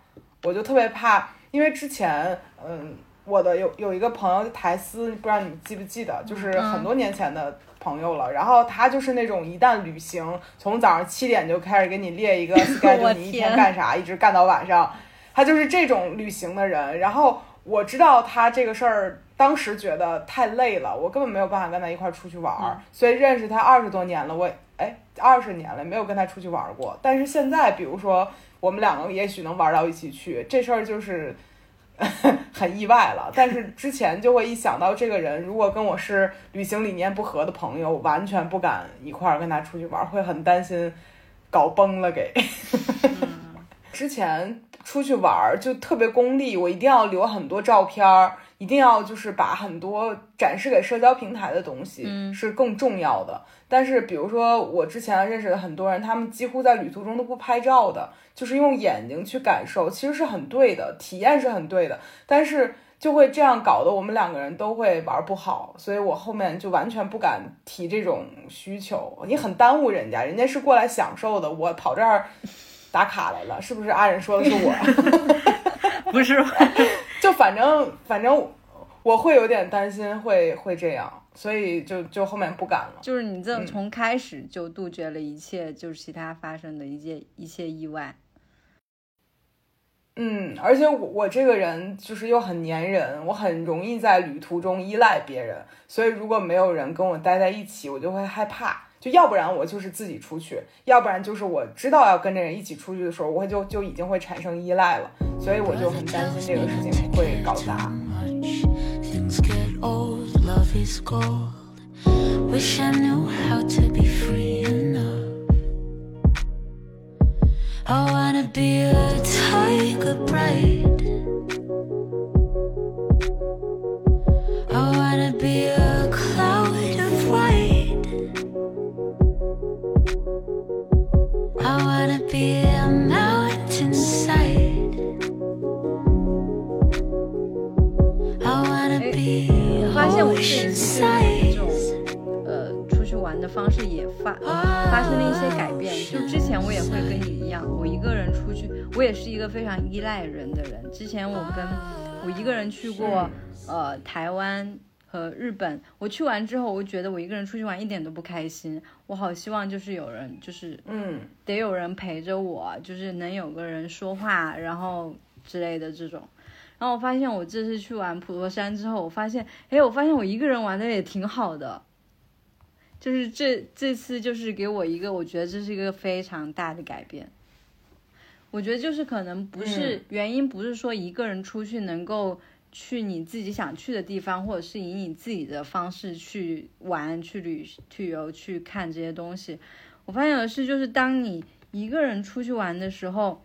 我就特别怕，因为之前，嗯，我的有有一个朋友台斯，不知道你记不记得，就是很多年前的朋友了。然后他就是那种一旦旅行，从早上七点就开始给你列一个 schedule，你一天干啥，一直干到晚上，他就是这种旅行的人。然后我知道他这个事儿，当时觉得太累了，我根本没有办法跟他一块出去玩儿。所以认识他二十多年了，我。哎，二十年了，没有跟他出去玩过。但是现在，比如说我们两个也许能玩到一起去，这事儿就是 很意外了。但是之前就会一想到这个人，如果跟我是旅行理念不合的朋友，完全不敢一块儿跟他出去玩，会很担心搞崩了给。之前出去玩就特别功利，我一定要留很多照片儿，一定要就是把很多展示给社交平台的东西是更重要的。但是，比如说我之前认识的很多人，他们几乎在旅途中都不拍照的，就是用眼睛去感受，其实是很对的，体验是很对的。但是就会这样搞得我们两个人都会玩不好，所以我后面就完全不敢提这种需求。你很耽误人家，人家是过来享受的，我跑这儿打卡来了，是不是？阿仁说的是我，不是，就反正反正我会有点担心，会会这样。所以就就后面不敢了，就是你这从开始就杜绝了一切，就是其他发生的一些一切意外。嗯，而且我我这个人就是又很粘人，我很容易在旅途中依赖别人，所以如果没有人跟我待在一起，我就会害怕。就要不然我就是自己出去，要不然就是我知道要跟这人一起出去的时候，我就就已经会产生依赖了，所以我就很担心这个事情会搞砸。Wish I knew how to be free enough. I wanna be a wanna be a mountainside. I wanna be. 发现我自己这种呃出去玩的方式也发发生了一些改变。就之前我也会跟你一样，我一个人出去，我也是一个非常依赖人的人。之前我跟我一个人去过呃台湾和日本，我去完之后，我觉得我一个人出去玩一点都不开心。我好希望就是有人，就是嗯，得有人陪着我，就是能有个人说话，然后之类的这种。然后我发现，我这次去玩普陀山之后，我发现，哎，我发现我一个人玩的也挺好的。就是这这次就是给我一个，我觉得这是一个非常大的改变。我觉得就是可能不是原因，不是说一个人出去能够去你自己想去的地方，或者是以你自己的方式去玩、去旅去游、去看这些东西。我发现的是，就是当你一个人出去玩的时候，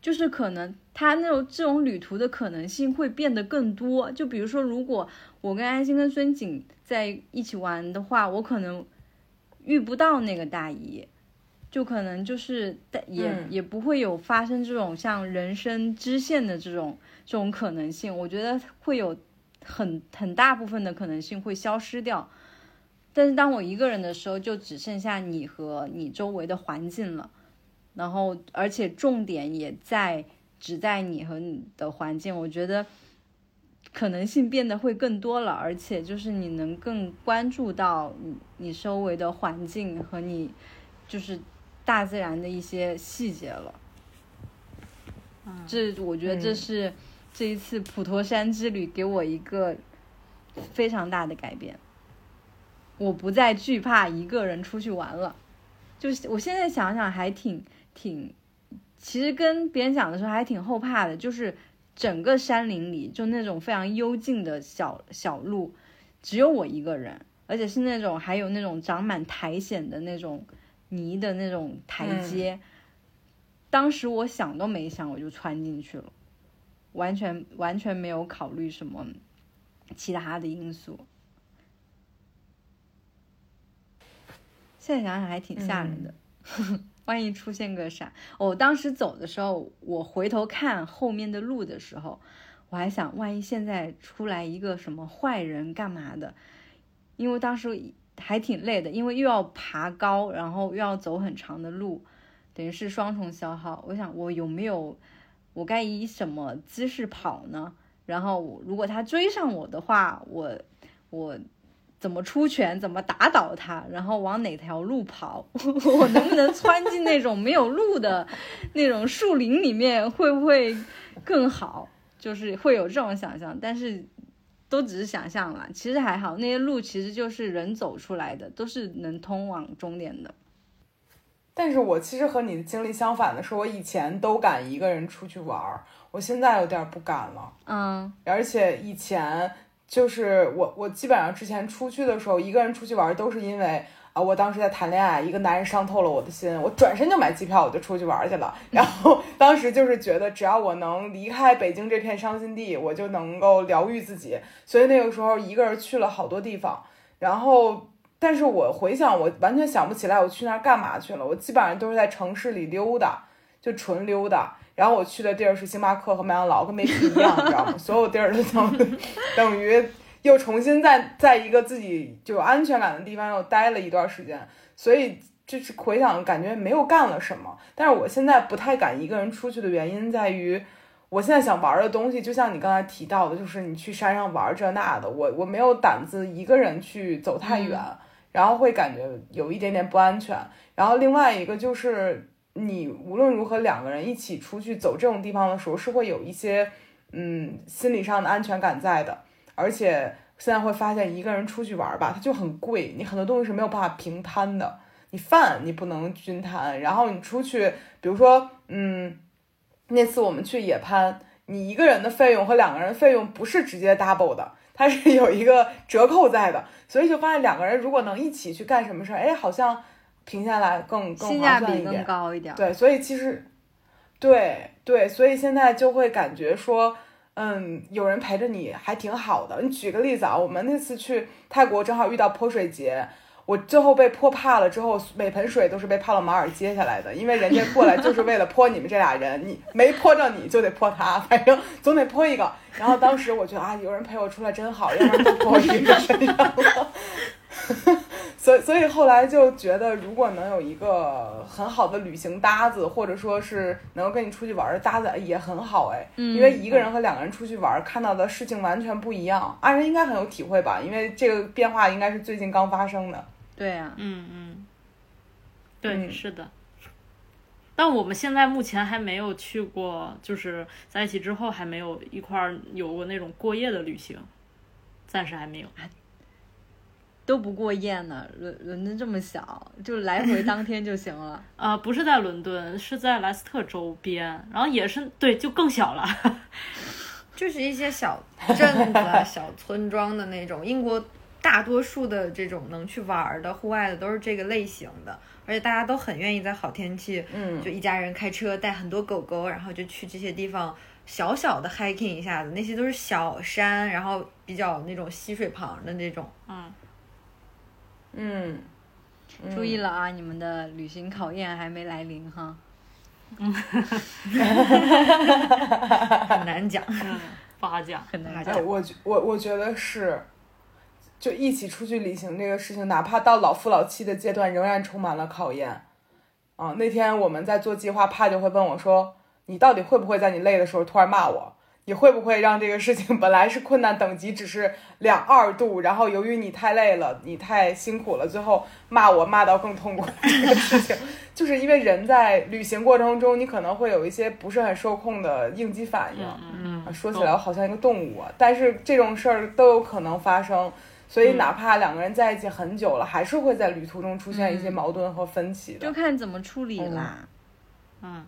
就是可能他那种这种旅途的可能性会变得更多。就比如说，如果我跟安心跟孙景在一起玩的话，我可能遇不到那个大姨。就可能就是但也也不会有发生这种像人生支线的这种这种可能性，我觉得会有很很大部分的可能性会消失掉。但是当我一个人的时候，就只剩下你和你周围的环境了，然后而且重点也在只在你和你的环境，我觉得可能性变得会更多了，而且就是你能更关注到你你周围的环境和你就是。大自然的一些细节了，这我觉得这是这一次普陀山之旅给我一个非常大的改变。我不再惧怕一个人出去玩了，就是我现在想想还挺挺，其实跟别人讲的时候还挺后怕的，就是整个山林里就那种非常幽静的小小路，只有我一个人，而且是那种还有那种长满苔藓的那种。泥的那种台阶，当时我想都没想，我就穿进去了，完全完全没有考虑什么其他的因素。现在想想还挺吓人的，万一出现个啥？我当时走的时候，我回头看后面的路的时候，我还想，万一现在出来一个什么坏人干嘛的？因为当时。还挺累的，因为又要爬高，然后又要走很长的路，等于是双重消耗。我想，我有没有，我该以什么姿势跑呢？然后，如果他追上我的话，我我怎么出拳，怎么打倒他？然后往哪条路跑？我能不能窜进那种没有路的那种树林里面？会不会更好？就是会有这种想象，但是。都只是想象了，其实还好，那些路其实就是人走出来的，都是能通往终点的。但是我其实和你的经历相反的是，我以前都敢一个人出去玩儿，我现在有点不敢了。嗯，而且以前就是我，我基本上之前出去的时候，一个人出去玩都是因为。啊！我当时在谈恋爱，一个男人伤透了我的心，我转身就买机票，我就出去玩去了。然后 当时就是觉得，只要我能离开北京这片伤心地，我就能够疗愈自己。所以那个时候一个人去了好多地方。然后，但是我回想，我完全想不起来我去那儿干嘛去了。我基本上都是在城市里溜达，就纯溜达。然后我去的地儿是星巴克和麦当劳，跟没去一样，你知道吗？所有地儿都等 等于。又重新在在一个自己就有安全感的地方又待了一段时间，所以就是回想感觉没有干了什么。但是我现在不太敢一个人出去的原因在于，我现在想玩的东西，就像你刚才提到的，就是你去山上玩这那的，我我没有胆子一个人去走太远，然后会感觉有一点点不安全。然后另外一个就是你无论如何两个人一起出去走这种地方的时候，是会有一些嗯心理上的安全感在的。而且现在会发现，一个人出去玩吧，它就很贵，你很多东西是没有办法平摊的。你饭你不能均摊，然后你出去，比如说，嗯，那次我们去野攀，你一个人的费用和两个人费用不是直接 double 的，它是有一个折扣在的，所以就发现两个人如果能一起去干什么事儿，哎，好像停下来更更划算一点，更高一点。对，所以其实，对对，所以现在就会感觉说。嗯，有人陪着你还挺好的。你举个例子啊，我们那次去泰国正好遇到泼水节，我最后被泼怕了之后，每盆水都是被帕洛马尔接下来的，因为人家过来就是为了泼你们这俩人，你没泼着你就得泼他，反正总得泼一个。然后当时我觉得啊，有人陪我出来真好，要不然都泼我一个身上了。所以，所以后来就觉得，如果能有一个很好的旅行搭子，或者说是能够跟你出去玩的搭子，也很好哎。嗯。因为一个人和两个人出去玩，看到的事情完全不一样。阿仁应该很有体会吧？因为这个变化应该是最近刚发生的。对呀。嗯嗯。对，是的。但我们现在目前还没有去过，就是在一起之后还没有一块儿有过那种过夜的旅行，暂时还没有。都不过夜呢，伦伦敦这么小，就来回当天就行了。啊，不是在伦敦，是在莱斯特周边，然后也是对，就更小了。就是一些小镇子、啊、小村庄的那种。英国大多数的这种能去玩儿的户外的都是这个类型的，而且大家都很愿意在好天气，嗯就一家人开车带很多狗狗，然后就去这些地方小小的 hiking 一下子。那些都是小山，然后比较那种溪水旁的那种。嗯，嗯，嗯注意了啊，你们的旅行考验还没来临哈。嗯 很难讲。嗯，不好讲。很难哎，讲。我我我觉得是，就一起出去旅行这个事情，哪怕到老夫老妻的阶段，仍然充满了考验。啊，那天我们在做计划，帕就会问我说：“你到底会不会在你累的时候突然骂我？你会不会让这个事情本来是困难等级只是两二度，然后由于你太累了，你太辛苦了，最后骂我骂到更痛苦这个事情，就是因为人在旅行过程中，你可能会有一些不是很受控的应激反应。嗯啊，说起来我好像一个动物啊，但是这种事儿都有可能发生，所以嗯哪怕两个人在一起很久了，还是会在旅途中出现一些矛盾和分歧的。就看怎么处理啦。嗯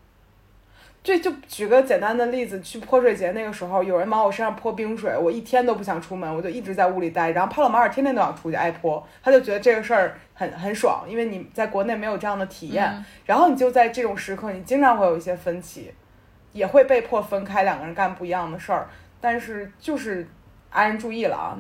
这就举个简单的例子，去泼水节那个时候，有人往我身上泼冰水，我一天都不想出门，我就一直在屋里待。然后帕洛马尔天天都想出去挨泼，他就觉得这个事儿很很爽，因为你在国内没有这样的体验。嗯然后你就在这种时刻，你经常会有一些分歧，也会被迫分开，两个人干不一样的事儿。但是就是安人注意了啊，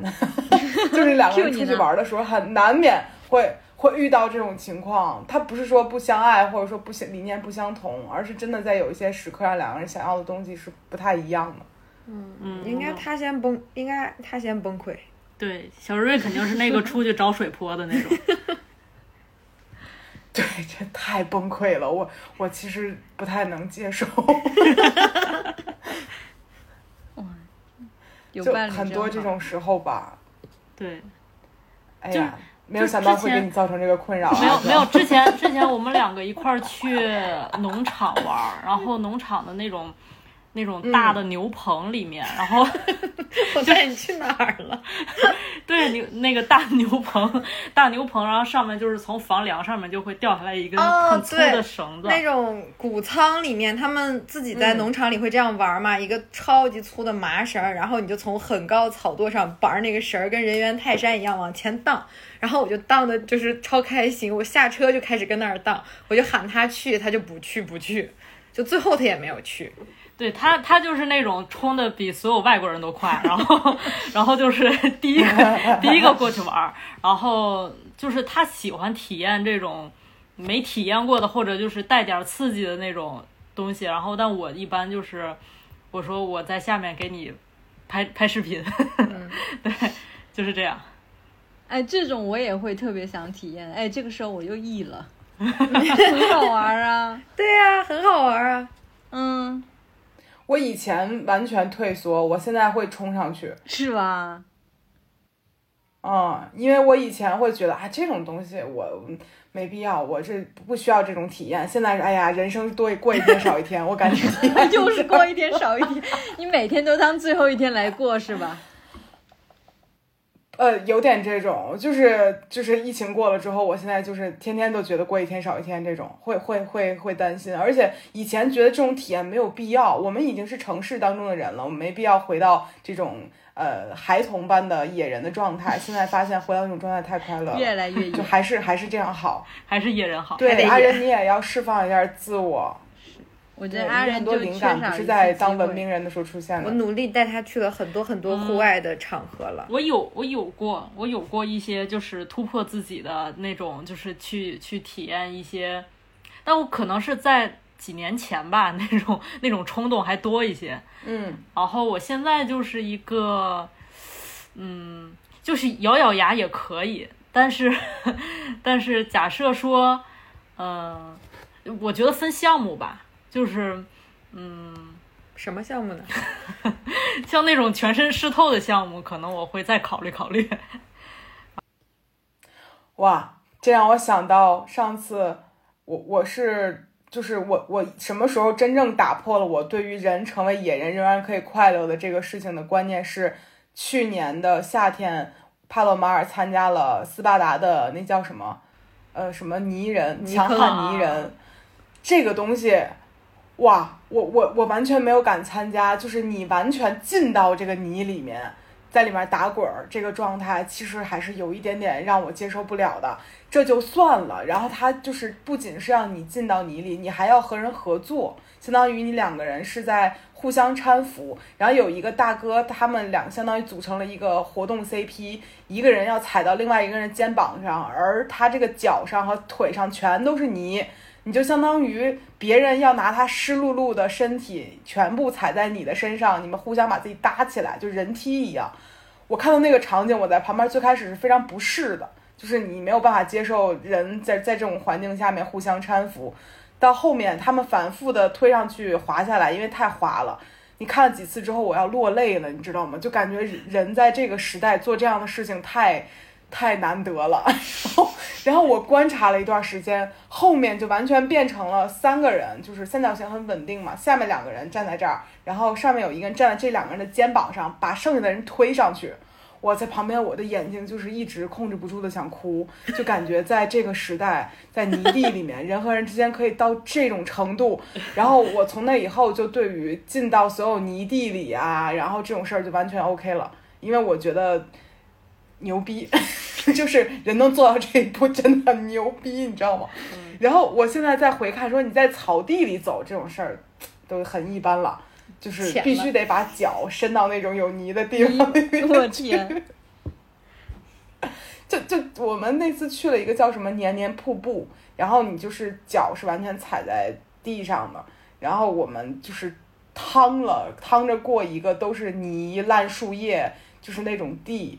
就是两个人出去呢玩的时候，很难免会会遇到这种情况。他不是说不相爱，或者说不相理念不相同，而是真的在有一些时刻让，两个人想要的东西是不太一样的。嗯嗯，应该他先崩，应该他先崩溃。对小瑞肯定是那个出去找水泼的那种。对，这太崩溃了，我我其实不太能接受，就有伴侣很多这种时候吧。对，哎呀，没有想到会给你造成这个困扰啊。没有没有，之前之前我们两个一块儿去农场玩儿，然后农场的那种那种大的牛棚里面，然后 我带你去哪儿了？对牛那个大牛棚大牛棚，然后上面就是从房梁上面就会掉下来一根哦很粗的绳子，那种谷仓里面，他们自己在嗯农场里会这样玩嘛？一个超级粗的麻绳儿，然后你就从很高的草垛上绑着那个绳儿，跟人猿泰山一样往前荡。然后我就荡的就是超开心，我下车就开始跟那儿荡，我就喊他去，他就不去不去，就最后他也没有去。对他，他就是那种冲的比所有外国人都快，然后，然后就是第一个第一个过去玩儿，然后就是他喜欢体验这种没体验过的，或者就是带点刺激的那种东西。然后，但我一般就是我说我在下面给你拍拍视频，对，就是这样。哎，这种我也会特别想体验。哎，这个时候我又 E 了，很好玩啊。对呀、很好玩啊。嗯，我以前完全退缩，我现在会冲上去。是吗？嗯，因为我以前会觉得啊，这种东西我嗯没必要，我这不需要这种体验。现在是哎呀，人生多过一天少一天，我感觉体验又是过一天少一天，你每天都当最后一天来过是吧？呃，有点这种，就是就是疫情过了之后，我现在就是天天都觉得过一天少一天，这种会会会会担心，而且以前觉得这种体验没有必要，我们已经是城市当中的人了，我们没必要回到这种呃孩童般的野人的状态。现在发现回到那种状态太快乐了，越来越就。还是还是这样好。还是野人好。对，阿仁你也要释放一下自我，对，我觉得阿仁就缺灵感不是在当文明人的时候出现的。我努力带他去了很多很多户外的场合了。我有我有过，我有过一些就是突破自己的那种，就是去去体验一些，但我可能是在几年前吧，那种那种冲动还多一些。嗯，然后我现在就是一个，嗯，就是咬咬牙也可以，但是 但是假设说，嗯、我觉得分项目吧，就是嗯，什么项目呢？像那种全身湿透的项目，可能我会再考虑考虑。哇，这让我想到上次我我是就是我我什么时候真正打破了我对于人成为野人仍然可以快乐的这个事情的观念是去年的夏天，帕洛马尔参加了斯巴达的那叫什么呃什么泥人强悍泥人这个东西。哇！我我我完全没有敢参加，就是你完全进到这个泥里面，在里面打滚儿这个状态，其实还是有一点点让我接受不了的。这就算了，然后他就是不仅是让你进到泥里，你还要和人合作，相当于你两个人是在互相搀扶。然后有一个大哥，他们俩相当于组成了一个活动 CP，一个人要踩到另外一个人肩膀上，而他这个脚上和腿上全都是泥。你就相当于别人要拿他湿漉漉的身体全部踩在你的身上，你们互相把自己搭起来，就人梯一样。我看到那个场景，我在旁边最开始是非常不适的，就是你没有办法接受人在在这种环境下面互相搀扶。到后面他们反复的推上去滑下来，因为太滑了。你看了几次之后，我要落泪了，你知道吗？就感觉人在这个时代做这样的事情太。太难得了，然后，然后我观察了一段时间，后面就完全变成了三个人，就是三角形很稳定嘛，下面两个人站在这儿，然后上面有一个人站在这两个人的肩膀上，把剩下的人推上去。我在旁边，我的眼睛就是一直控制不住的想哭，就感觉在这个时代，在泥地里面，人和人之间可以到这种程度。然后我从那以后就对于进到所有泥地里啊，然后这种事儿就完全 OK 了，因为我觉得。牛逼，就是人能做到这一步，真的很牛逼，你知道吗？然后我现在再回看，说你在草地里走这种事儿，都很一般了，就是必须得把脚伸到那种有泥的地方。我天！就就我们那次去了一个叫什么年年瀑布，然后你就是脚是完全踩在地上的，然后我们就是趟了趟着过一个都是泥烂树叶，就是那种地。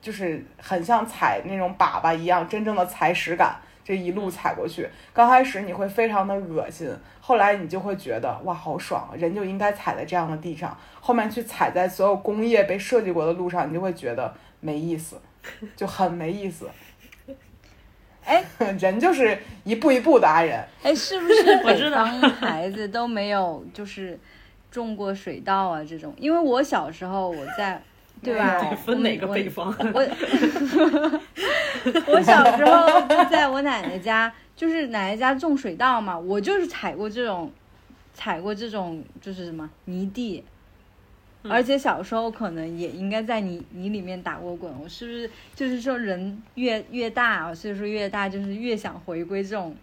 就是很像踩那种粑粑一样，真正的踩屎感。这一路踩过去，刚开始你会非常的恶心，后来你就会觉得哇，好爽，人就应该踩在这样的地上。后面去踩在所有工业被设计过的路上，你就会觉得没意思，就很没意思。哎，人就是一步一步的啊，人。哎，是不是北方 孩子都没有就是种过水稻啊？这种，因为我小时候我在。对吧？分哪个北方？我我 小时候在我奶奶家，就是奶奶家种水稻嘛，我就是踩过这种，踩过这种就是什么泥地，而且小时候可能也应该在泥泥里面打过滚。我是不是就是说人越越大，岁数越大，就是越想回归这种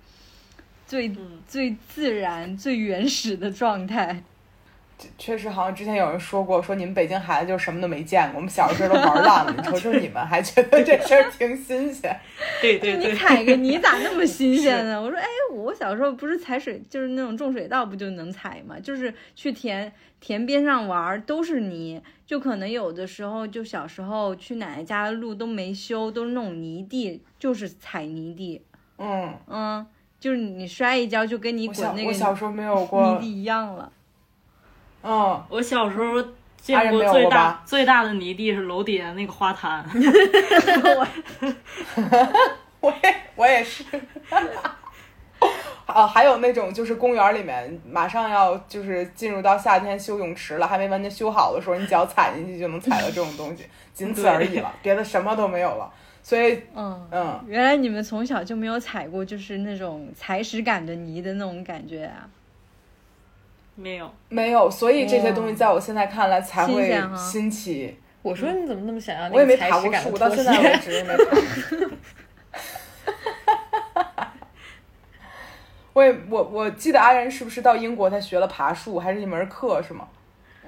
最最自然、最原始的状态？确实，好像之前有人说过，说你们北京孩子就什么都没见过，我们小时候都玩烂了。你瞅瞅你们，还觉得这事儿挺新鲜。对对对，你踩个泥咋那么新鲜呢？我说，哎，我小时候不是踩水，就是那种种水稻，不就能踩吗？就是去田田边上玩，都是泥，就可能有的时候，就小时候去奶奶家的路都没修，都是那种泥地，就是踩泥地。嗯嗯，就是你摔一跤，就跟你滚那个我小时候没有过泥地一样了。嗯，我小时候见过最大最大的泥地是楼底下那个花坛。我也我也是。啊，还有那种就是公园里面马上要就是进入到夏天修泳池了，还没完全修好的时候，你脚踩进去就能踩到这种东西，仅此而已了，别的什么都没有了。所以，嗯嗯，原来你们从小就没有踩过就是那种踩屎感的泥的那种感觉啊。没有，没有，所以这些东西在我现在看来才会新奇。我说你怎么那么想要？我也没爬过树，到现在为止也没爬。我也我我记得阿仁是不是到英国他学了爬树，还是一门课是吗？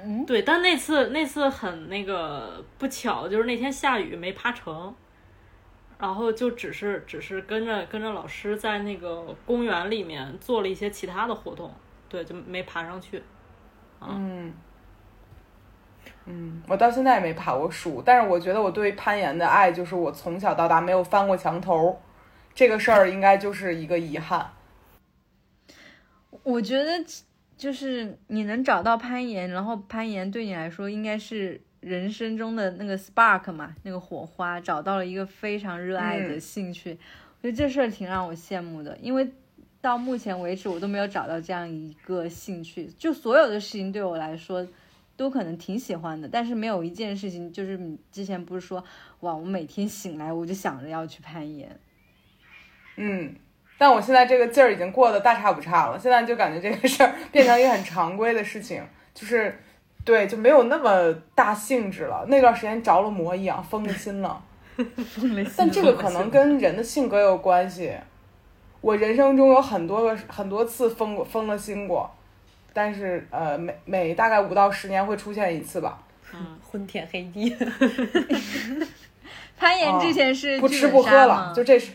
嗯，对，但那次那次很那个不巧，就是那天下雨没爬成，然后就只是只是跟着跟着老师在那个公园里面做了一些其他的活动。对，就没爬上去。嗯，嗯，我到现在也没爬过树，但是我觉得我对攀岩的爱，就是我从小到大没有翻过墙头，这个事儿应该就是一个遗憾。我觉得就是你能找到攀岩，然后攀岩对你来说应该是人生中的那个 spark 嘛，那个火花，找到了一个非常热爱的兴趣。我觉得这事儿挺让我羡慕的，因为。到目前为止，我都没有找到这样一个兴趣。就所有的事情对我来说，都可能挺喜欢的，但是没有一件事情，就是你之前不是说，哇，我每天醒来我就想着要去攀岩。嗯，但我现在这个劲儿已经过得大差不差了，现在就感觉这个事儿 变成一个很常规的事情，就是对，就没有那么大兴致了。那段时间着了魔一样，疯了心了。疯了心但这个可能跟人的性格有关系。我人生中有很多个很多次疯过疯了心过，但是呃每每大概五到十年会出现一次吧。嗯 昏天黑地。攀岩之前是哦不吃不喝了就这是。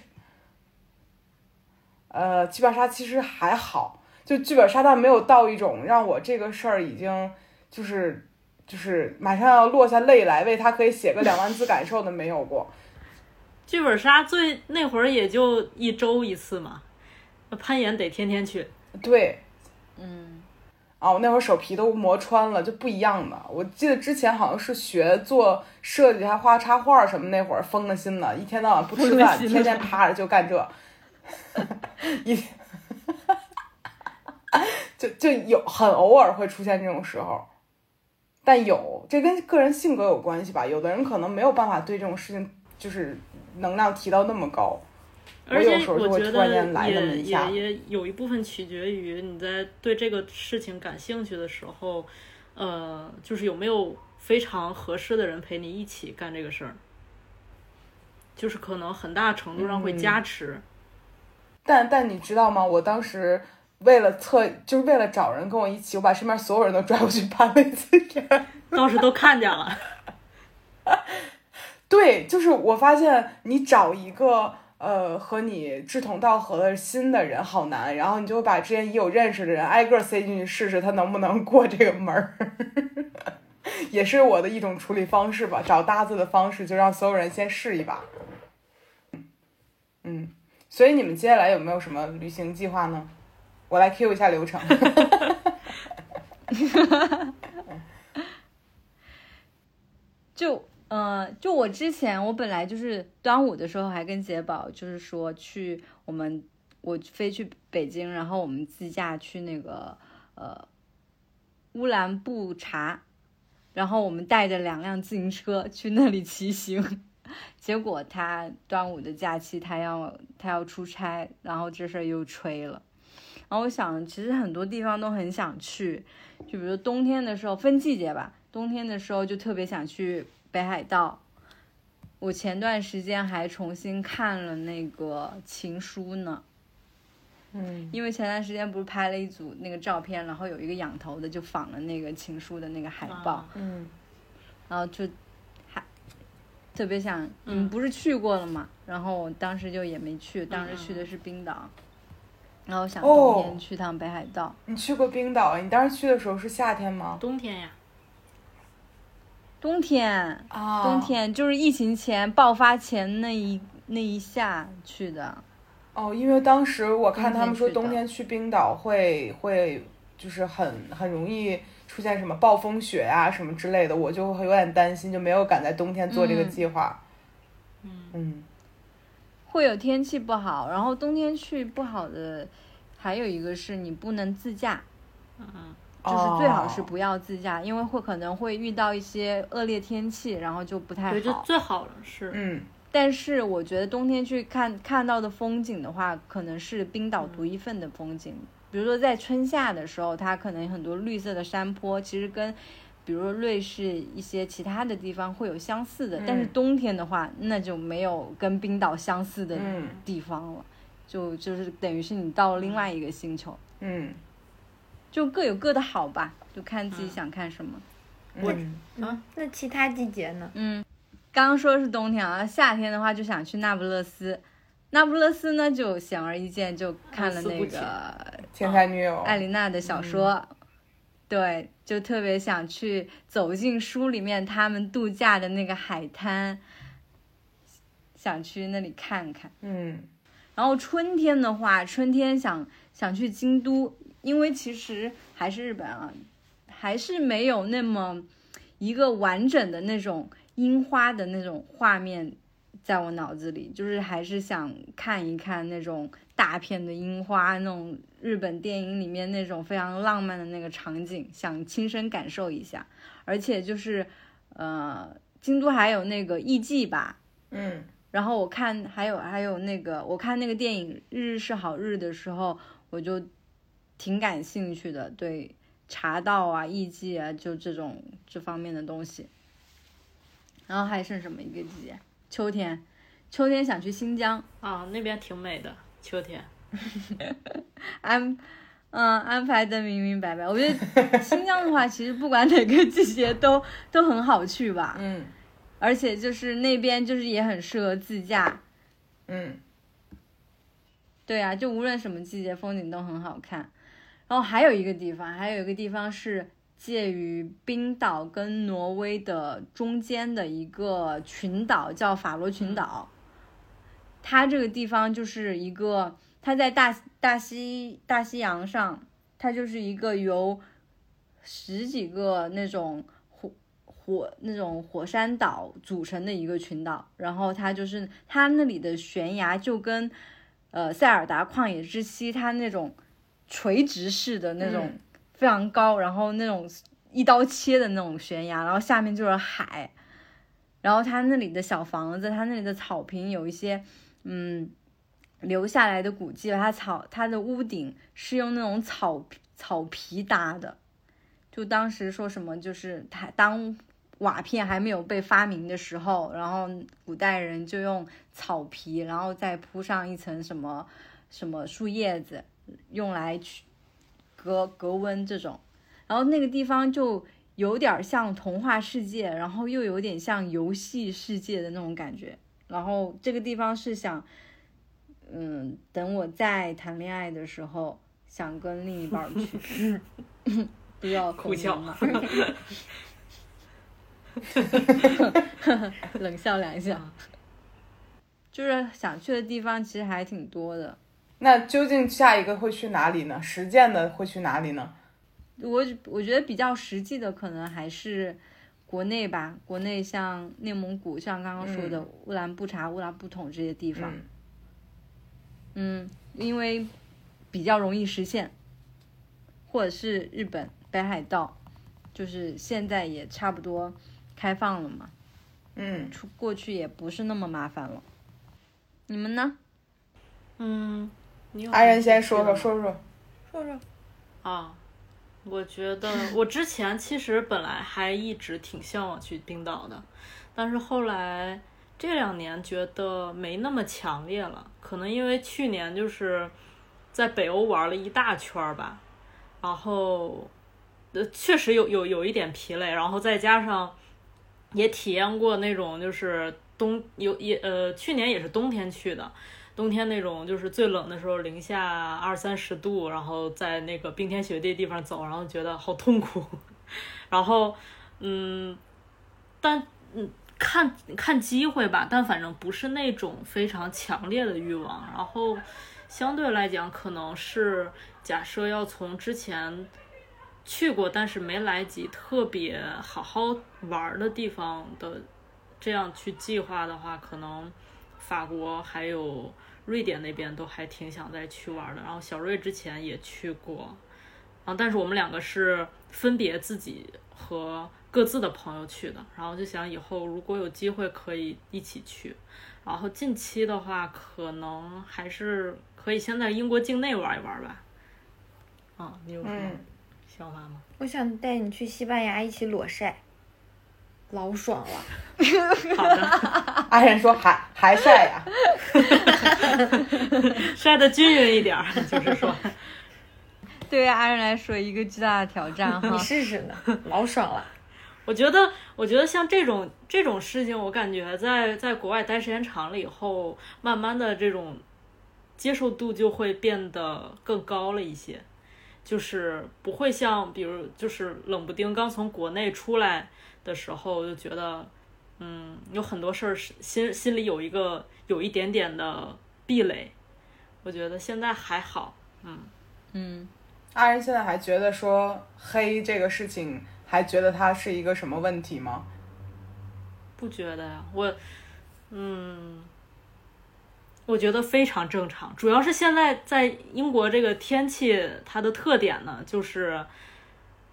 呃，剧本杀其实还好，就剧本杀它没有到一种让我这个事儿已经就是就是马上要落下泪来，为他可以写个两万字感受的没有过。剧本杀最那会儿也就一周一次嘛，那攀岩得天天去。对，嗯，啊，我那会儿手皮都磨穿了，就不一样的。我记得之前好像是学做设计，还画插画什么，那会儿疯了心了，一天到晚不吃 饭，天天趴着就干这，一就就有很偶尔会出现这种时候，但有这跟个人性格有关系吧。有的人可能没有办法对这种事情就是能量提到那么高。而且我觉得也也也有一部分取决于你在对这个事情感兴趣的时候，呃，就是有没有非常合适的人陪你一起干这个事儿，就是可能很大程度上会嗯加持。但但你知道吗？我当时为了测，就是为了找人跟我一起，我把身边所有人都拽过去攀了一次岩。当时都看见了，对，就是我发现你找一个呃和你志同道合的新的人好难，然后你就把之前已有认识的人挨个塞进去试试他能不能过这个门儿，也是我的一种处理方式吧，找搭子的方式，就让所有人先试一把。嗯，所以你们接下来有没有什么旅行计划呢？我来 Q 一下流程。就呃，就我之前我本来就是端午的时候还跟杰宝就是说去我们我飞去北京，然后我们自驾去那个呃乌兰布查，然后我们带着两辆自行车去那里骑行。结果他端午的假期他要他要出差，然后这事儿又吹了。然后我想，其实很多地方都很想去，就比如冬天的时候分季节吧，冬天的时候就特别想去北海道。我前段时间还重新看了那个《情书》呢，嗯因为前段时间不是拍了一组那个照片，然后有一个仰头的就仿了那个《情书》的那个海报，啊嗯然后就还特别想，你嗯们不是去过了吗？然后我当时就也没去，当时去的是冰岛，然后想冬哦天去趟北海道。你去过冰岛？你当时去的时候是夏天吗？冬天呀，冬天，啊冬天就是疫情前爆发前那一那一下去的。哦，因为当时我看他们说冬天去冰岛会会就是很很容易出现什么暴风雪呀、什么之类的，我就会有点担心，就没有敢在冬天做这个嗯。计划。嗯。嗯。会有天气不好，然后冬天去不好的，还有一个是你不能自驾，嗯就是最好是哦。不要自驾，因为会可能会遇到一些恶劣天气，然后就不太对，就好。最好了是，嗯。但是我觉得冬天去看看到的风景的话，可能是冰岛独一份的风景。比如说在春夏的时候，它可能很多绿色的山坡，其实跟比如说瑞士一些其他的地方会有相似的。但是嗯。冬天的话，那就没有跟冰岛相似的嗯。地方了，就就是等于是你到了另外一个星球，嗯就各有各的好吧，就看自己想看什么。嗯，啊那其他季节呢？嗯，刚刚说的是冬天啊，夏天的话就想去那不勒斯。那不勒斯呢，就显而易见，就看了那个天才女友。艾琳娜的小说，对，就特别想去走进书里面他们度假的那个海滩，想去那里看看。嗯然后春天的话，春天想想去京都，因为其实还是日本啊，还是没有那么一个完整的那种樱花的那种画面在我脑子里，就是还是想看一看那种大片的樱花，那种日本电影里面那种非常浪漫的那个场景，想亲身感受一下。而且就是呃，京都还有那个艺妓吧，嗯然后我看还有还有那个，我看那个电影《日日是好日》的时候，我就挺感兴趣的，对茶道啊、艺伎啊，就这种这方面的东西。然后还剩什么一个季节？秋天，秋天想去新疆啊，那边挺美的，秋天。安，嗯，安排的明明白白。我觉得新疆的话，其实不管哪个季节都都很好去吧。嗯。而且就是那边就是也很适合自驾，嗯，对啊，就无论什么季节风景都很好看。然后还有一个地方，还有一个地方是介于冰岛跟挪威的中间的一个群岛，叫法罗群岛。它这个地方就是一个，它在大大西大西洋上，它就是一个由十几个那种。火火那种火山岛组成的一个群岛，然后它就是它那里的悬崖就跟，呃塞尔达旷野之息它那种垂直式的那种非常高，然后那种一刀切的那种悬崖，然后下面就是海，然后它那里的小房子，它那里的草坪有一些嗯留下来的古迹，它草它的屋顶是用那种草草皮搭的，就当时说什么就是它当。瓦片还没有被发明的时候，然后古代人就用草皮，然后再铺上一层什么什么树叶子，用来去隔隔温这种。然后那个地方就有点像童话世界，然后又有点像游戏世界的那种感觉。然后这个地方是想，嗯，等我再谈恋爱的时候，想跟另一半去，不要哭笑嘛。冷笑两下，就是想去的地方其实还挺多的。那究竟下一个会去哪里呢？实践的会去哪里呢？我我觉得比较实际的可能还是国内吧，国内像内蒙古，像刚刚说的乌兰布查、乌拉布统这些地方。嗯，因为比较容易实现，或者是日本北海道，就是现在也差不多。开放了嘛？嗯，出过去也不是那么麻烦了。你们呢？嗯，阿仁先说说说说说说。啊，我觉得我之前其实本来还一直挺向往去冰岛的，但是后来这两年觉得没那么强烈了。可能因为去年就是在北欧玩了一大圈儿吧，然后呃确实有有有一点疲累，然后再加上。也体验过那种，就是冬有也呃，去年也是冬天去的，冬天那种就是最冷的时候，零下二三十度，然后在那个冰天雪地地方走，然后觉得好痛苦。然后嗯，但嗯看看机会吧，但反正不是那种非常强烈的欲望。然后相对来讲，可能是假设要从之前。去过，但是没来及特别好好玩的地方的，这样去计划的话，可能法国还有瑞典那边都还挺想再去玩的。然后小瑞之前也去过，啊，但是我们两个是分别自己和各自的朋友去的。然后就想以后如果有机会可以一起去。然后近期的话，可能还是可以先在英国境内玩一玩吧。啊，你有什么？想法吗？我想带你去西班牙一起裸晒，老爽了。好的，阿仁说还还晒呀，晒的均匀一点儿，就是说，对于阿仁来说一个巨大的挑战哈。你试试呢，老爽了。我觉得，我觉得像这种这种事情，我感觉在在国外待时间长了以后，慢慢的这种接受度就会变得更高了一些。就是不会像，比如就是冷不丁刚从国内出来的时候，就觉得，嗯，有很多事儿是心心里有一个有一点点的壁垒。我觉得现在还好，嗯嗯。阿仁现在还觉得说黑这个事情，还觉得它是一个什么问题吗？不觉得呀，我，嗯。我觉得非常正常，主要是现在在英国这个天气，它的特点呢，就是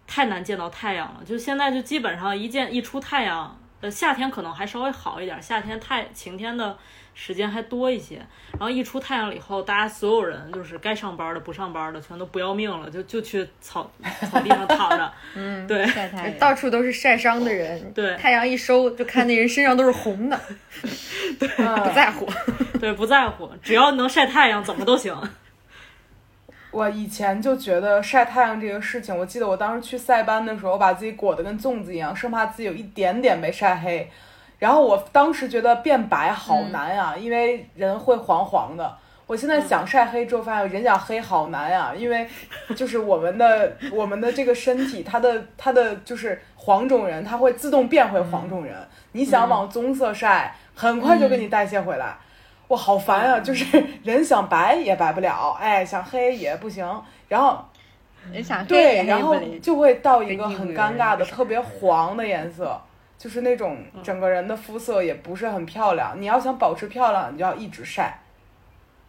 太难见到太阳了。就现在就基本上一见一出太阳，呃，夏天可能还稍微好一点，夏天太晴天的时间还多一些。然后一出太阳了以后，大家所有人就是该上班的、不上班的，全都不要命了，就就去草草地上躺着。嗯，对，晒太阳，到处都是晒伤的人。对，太阳一收，就看那人身上都是红的。对，不在乎。对，不在乎，只要能晒太阳，怎么都行。我以前就觉得晒太阳这个事情，我记得我当时去塞班的时候，我把自己裹得跟粽子一样，生怕自己有一点点没晒黑。然后我当时觉得变白好难呀，因为人会黄黄的。我现在想晒黑之后，发现人想黑好难呀，因为就是我们的 我们的这个身体，它的它的就是黄种人，它会自动变回黄种人。你想往棕色晒，很快就给你代谢回来。我好烦啊！就是 人想白也白不了，哎，想黑也不行。然后人想对，然后就会到一个很尴尬的特别黄的颜色，就是那种整个人的肤色也不是很漂亮。你要想保持漂亮，你就要一直晒。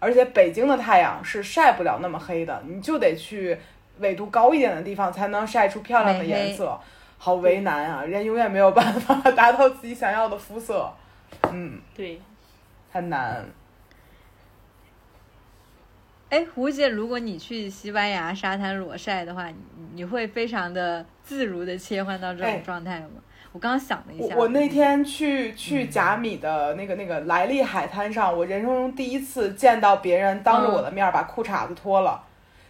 而且北京的太阳是晒不了那么黑的，你就得去纬度高一点的地方才能晒出漂亮的颜色。好为难啊！人永远没有办法达到自己想要的肤色。嗯，对。很难。哎，胡姐，如果你去西班牙沙滩裸晒的话，你会非常的自如的切换到这种状态吗？我刚刚想了一下，我那天去去甲米的那个那个莱利海滩上，我人生中第一次见到别人当着我的面把裤衩子脱了，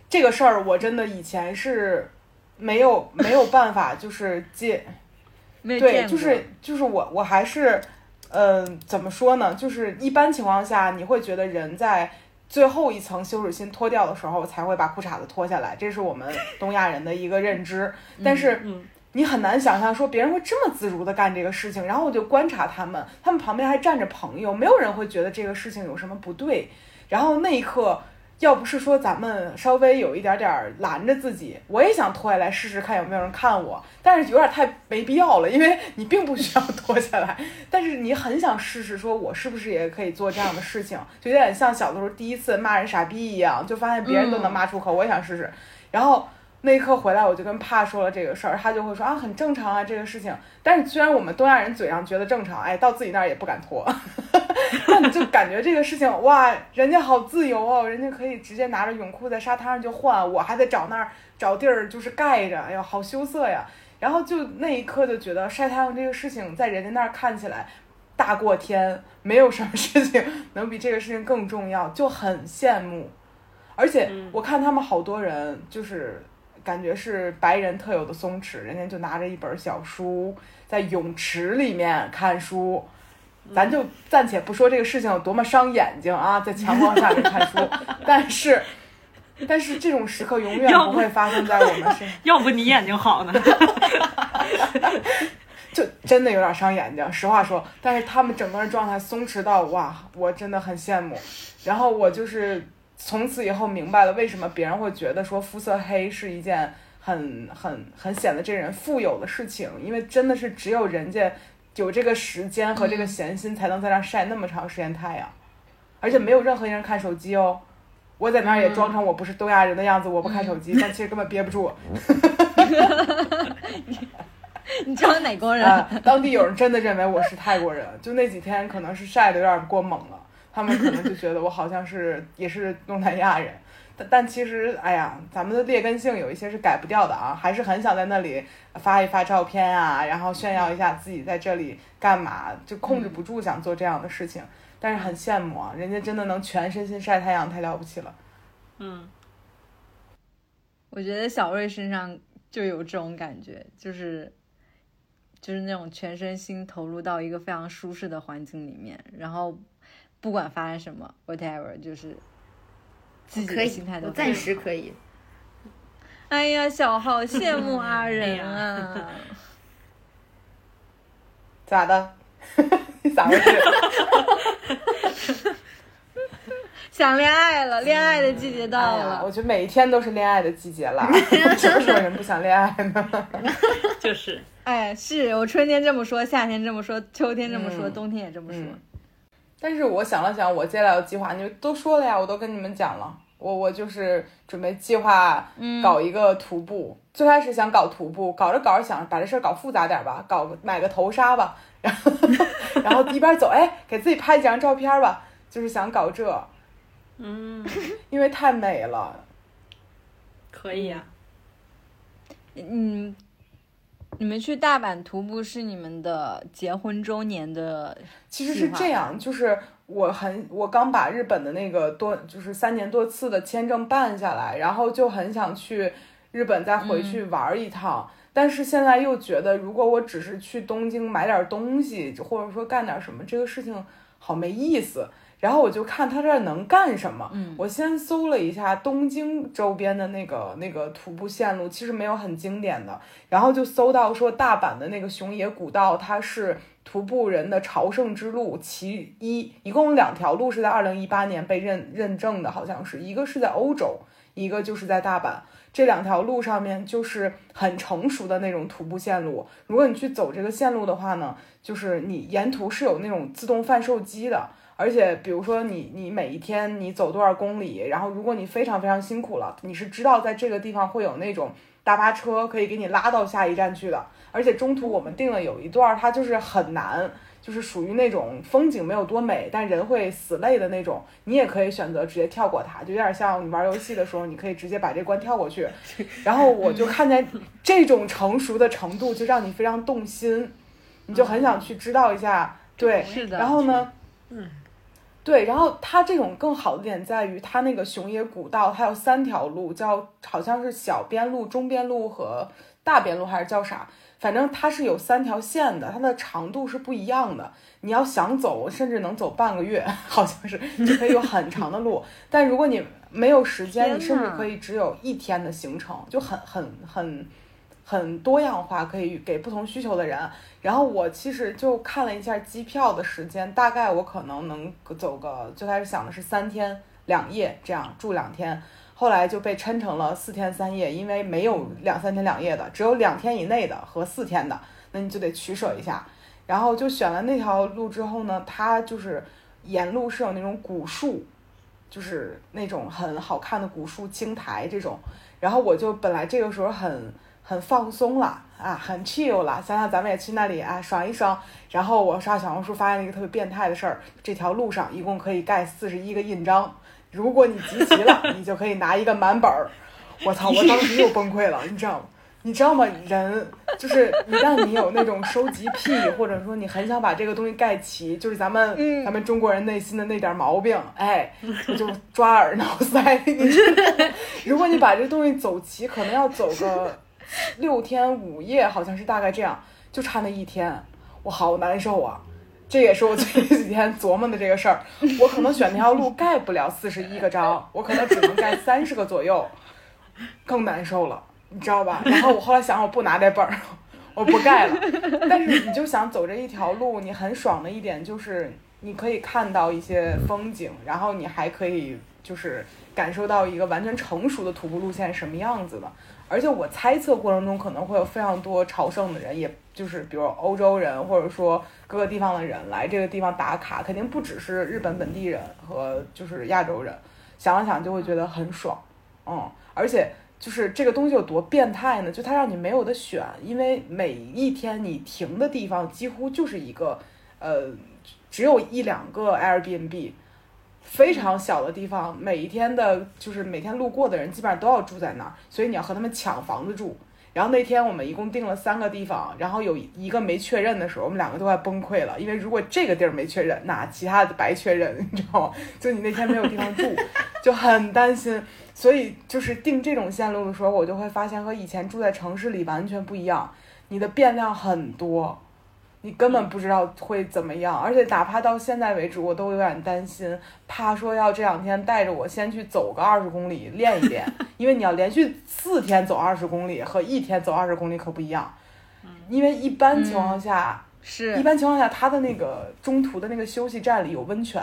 这个事儿我真的以前是没有没有办法，就是见，对，就是就是我我还是。嗯，怎么说呢？就是一般情况下，你会觉得人在最后一层羞耻心脱掉的时候，才会把裤衩子脱下来，这是我们东亚人的一个认知。但是，你很难想象说别人会这么自如的干这个事情。然后我就观察他们，他们旁边还站着朋友，没有人会觉得这个事情有什么不对。然后那一刻。要不是说咱们稍微有一点点拦着自己，我也想脱下来试试看有没有人看我，但是有点太没必要了，因为你并不需要脱下来，但是你很想试试，说我是不是也可以做这样的事情，就有点像小的时候第一次骂人傻逼一样，就发现别人都能骂出口，我也想试试，然后。那一刻回来，我就跟帕说了这个事儿，他就会说啊，很正常啊，这个事情。但是虽然我们东亚人嘴上觉得正常，哎，到自己那儿也不敢脱，那你就感觉这个事情哇，人家好自由哦，人家可以直接拿着泳裤在沙滩上就换，我还得找那儿找地儿就是盖着，哎呦，好羞涩呀。然后就那一刻就觉得晒太阳这个事情在人家那儿看起来大过天，没有什么事情能比这个事情更重要，就很羡慕。而且我看他们好多人就是。感觉是白人特有的松弛，人家就拿着一本小书在泳池里面看书，咱就暂且不说这个事情有多么伤眼睛啊，在强光下面看书，但是，但是这种时刻永远不会发生在我们身上。要不你眼睛好呢？就真的有点伤眼睛，实话说。但是他们整个人状态松弛到哇，我真的很羡慕。然后我就是。从此以后明白了为什么别人会觉得说肤色黑是一件很很很显得这人富有的事情，因为真的是只有人家有这个时间和这个闲心才能在那晒那么长时间太阳，而且没有任何一人看手机哦。我在那儿也装成我不是东亚人的样子，我不看手机，但其实根本憋不住。你装哪国人？啊当地有人真的认为我是泰国人，就那几天可能是晒的有点过猛了。他们可能就觉得我好像是也是东南亚人，但但其实，哎呀，咱们的劣根性有一些是改不掉的啊，还是很想在那里发一发照片啊，然后炫耀一下自己在这里干嘛，就控制不住想做这样的事情。但是很羡慕啊，人家真的能全身心晒太阳，太了不起了。嗯，我觉得小瑞身上就有这种感觉，就是就是那种全身心投入到一个非常舒适的环境里面，然后。不管发生什么，whatever，就是自己的心态都暂时可以。哎呀，小号羡慕 阿仁啊！咋的？你 咋回事？想恋爱了，恋爱的季节到了。我觉得每一天都是恋爱的季节了，什么时候人不想恋爱呢？就是，哎，是我春天这么说，夏天这么说，秋天这么说，冬天也这么说。但是我想了想，我接下来的计划，你们都说了呀，我都跟你们讲了。我我就是准备计划搞一个徒步，最开始想搞徒步，搞着搞着想把这事儿搞复杂点吧，搞个买个头纱吧，然后 然后一边走，哎，给自己拍几张照片吧，就是想搞这，嗯，因为太美了。可以呀、嗯，你们去大阪徒步是你们的结婚周年的其实是这样，就是我很我刚把日本的那个多就是三年多次的签证办下来，然后就很想去日本再回去玩一趟。但是现在又觉得，如果我只是去东京买点东西，或者说干点什么，这个事情好没意思。然后我就看他这儿能干什么。嗯我先搜了一下东京周边的那个那个徒步线路，其实没有很经典的。然后就搜到说大阪的那个熊野古道，它是徒步人的朝圣之路其一，一共有两条路是在二零一八年被认认证的，好像是一个是在欧洲，一个就是在大阪。这两条路上面就是很成熟的那种徒步线路。如果你去走这个线路的话呢，就是你沿途是有那种自动贩售机的。而且，比如说你你每一天你走多少公里，然后如果你非常非常辛苦了，你是知道在这个地方会有那种大巴车可以给你拉到下一站去的。而且中途我们定了有一段儿，它就是很难，就是属于那种风景没有多美，但人会死累的那种。你也可以选择直接跳过它，就有点像你玩游戏的时候，你可以直接把这关跳过去。然后我就看见这种成熟的程度，就让你非常动心，你就很想去知道一下。对，是的然后呢？嗯。对，然后它这种更好的点在于，它那个熊野古道，它有三条路，叫好像是小边路、中边路和大边路，还是叫啥？反正它是有三条线的，它的长度是不一样的。你要想走，甚至能走半个月，好像是就可以有很长的路。但如果你没有时间，你甚至可以只有一天的行程，就很很很很很多样化，可以给不同需求的人。然后我其实就看了一下机票的时间，大概我可能能走个，最开始想的是三天两夜这样住两天，后来就被抻成了四天三夜，因为没有两三天两夜的，只有两天以内的和四天的，那你就得取舍一下。然后就选了那条路之后呢，它就是沿路是有那种古树，就是那种很好看的古树青苔这种。然后我就本来这个时候很很放松了啊，很 chill 了，想想咱们也去那里啊爽一爽。然后我刷小红书发现了一个特别变态的事儿，这条路上一共可以盖四十一个印章，如果你集齐了，你就可以拿一个满本儿。我操！我当时又崩溃了，你知道吗？你知道吗？人就是一旦你有那种收集癖，或者说你很想把这个东西盖齐，就是咱们、嗯咱们中国人内心的那点儿毛病，哎，我就抓耳挠腮。你知道吗如果你把这东西走齐，可能要走个六天五夜，好像是大概这样，就差那一天，我好难受啊！这也是我最近几天琢磨的这个事儿。我可能选那条路盖不了四十一个章，我可能只能盖三十个左右，更难受了，你知道吧？然后我后来想，我不拿这本儿，我不盖了。但是你就想走这一条路，你很爽的一点就是你可以看到一些风景，然后你还可以就是感受到一个完全成熟的徒步路线什么样子的。而且我猜测过程中可能会有非常多朝圣的人，也就是比如欧洲人或者说各个地方的人来这个地方打卡，肯定不只是日本本地人和就是亚洲人。想了想就会觉得很爽，嗯，而且就是这个东西有多变态呢？就它让你没有的选，因为每一天你停的地方几乎就是一个，呃，只有一两个 Airbnb，非常小的地方，每一天的，就是每天路过的人基本上都要住在那儿，所以你要和他们抢房子住。然后那天我们一共订了三个地方，然后有一个没确认的时候，我们两个都快崩溃了，因为如果这个地儿没确认，那其他的白确认，你知道吗？就你那天没有地方住，就很担心。所以就是定这种线路的时候，我就会发现和以前住在城市里完全不一样，你的变量很多，你根本不知道会怎么样。而且哪怕到现在为止，我都有点担心，怕说要这两天带着我先去走个二十公里练一练，因为你要连续四天走二十公里和一天走二十公里可不一样。因为一般情况下，是一般情况下，他的那个中途的那个休息站里有温泉，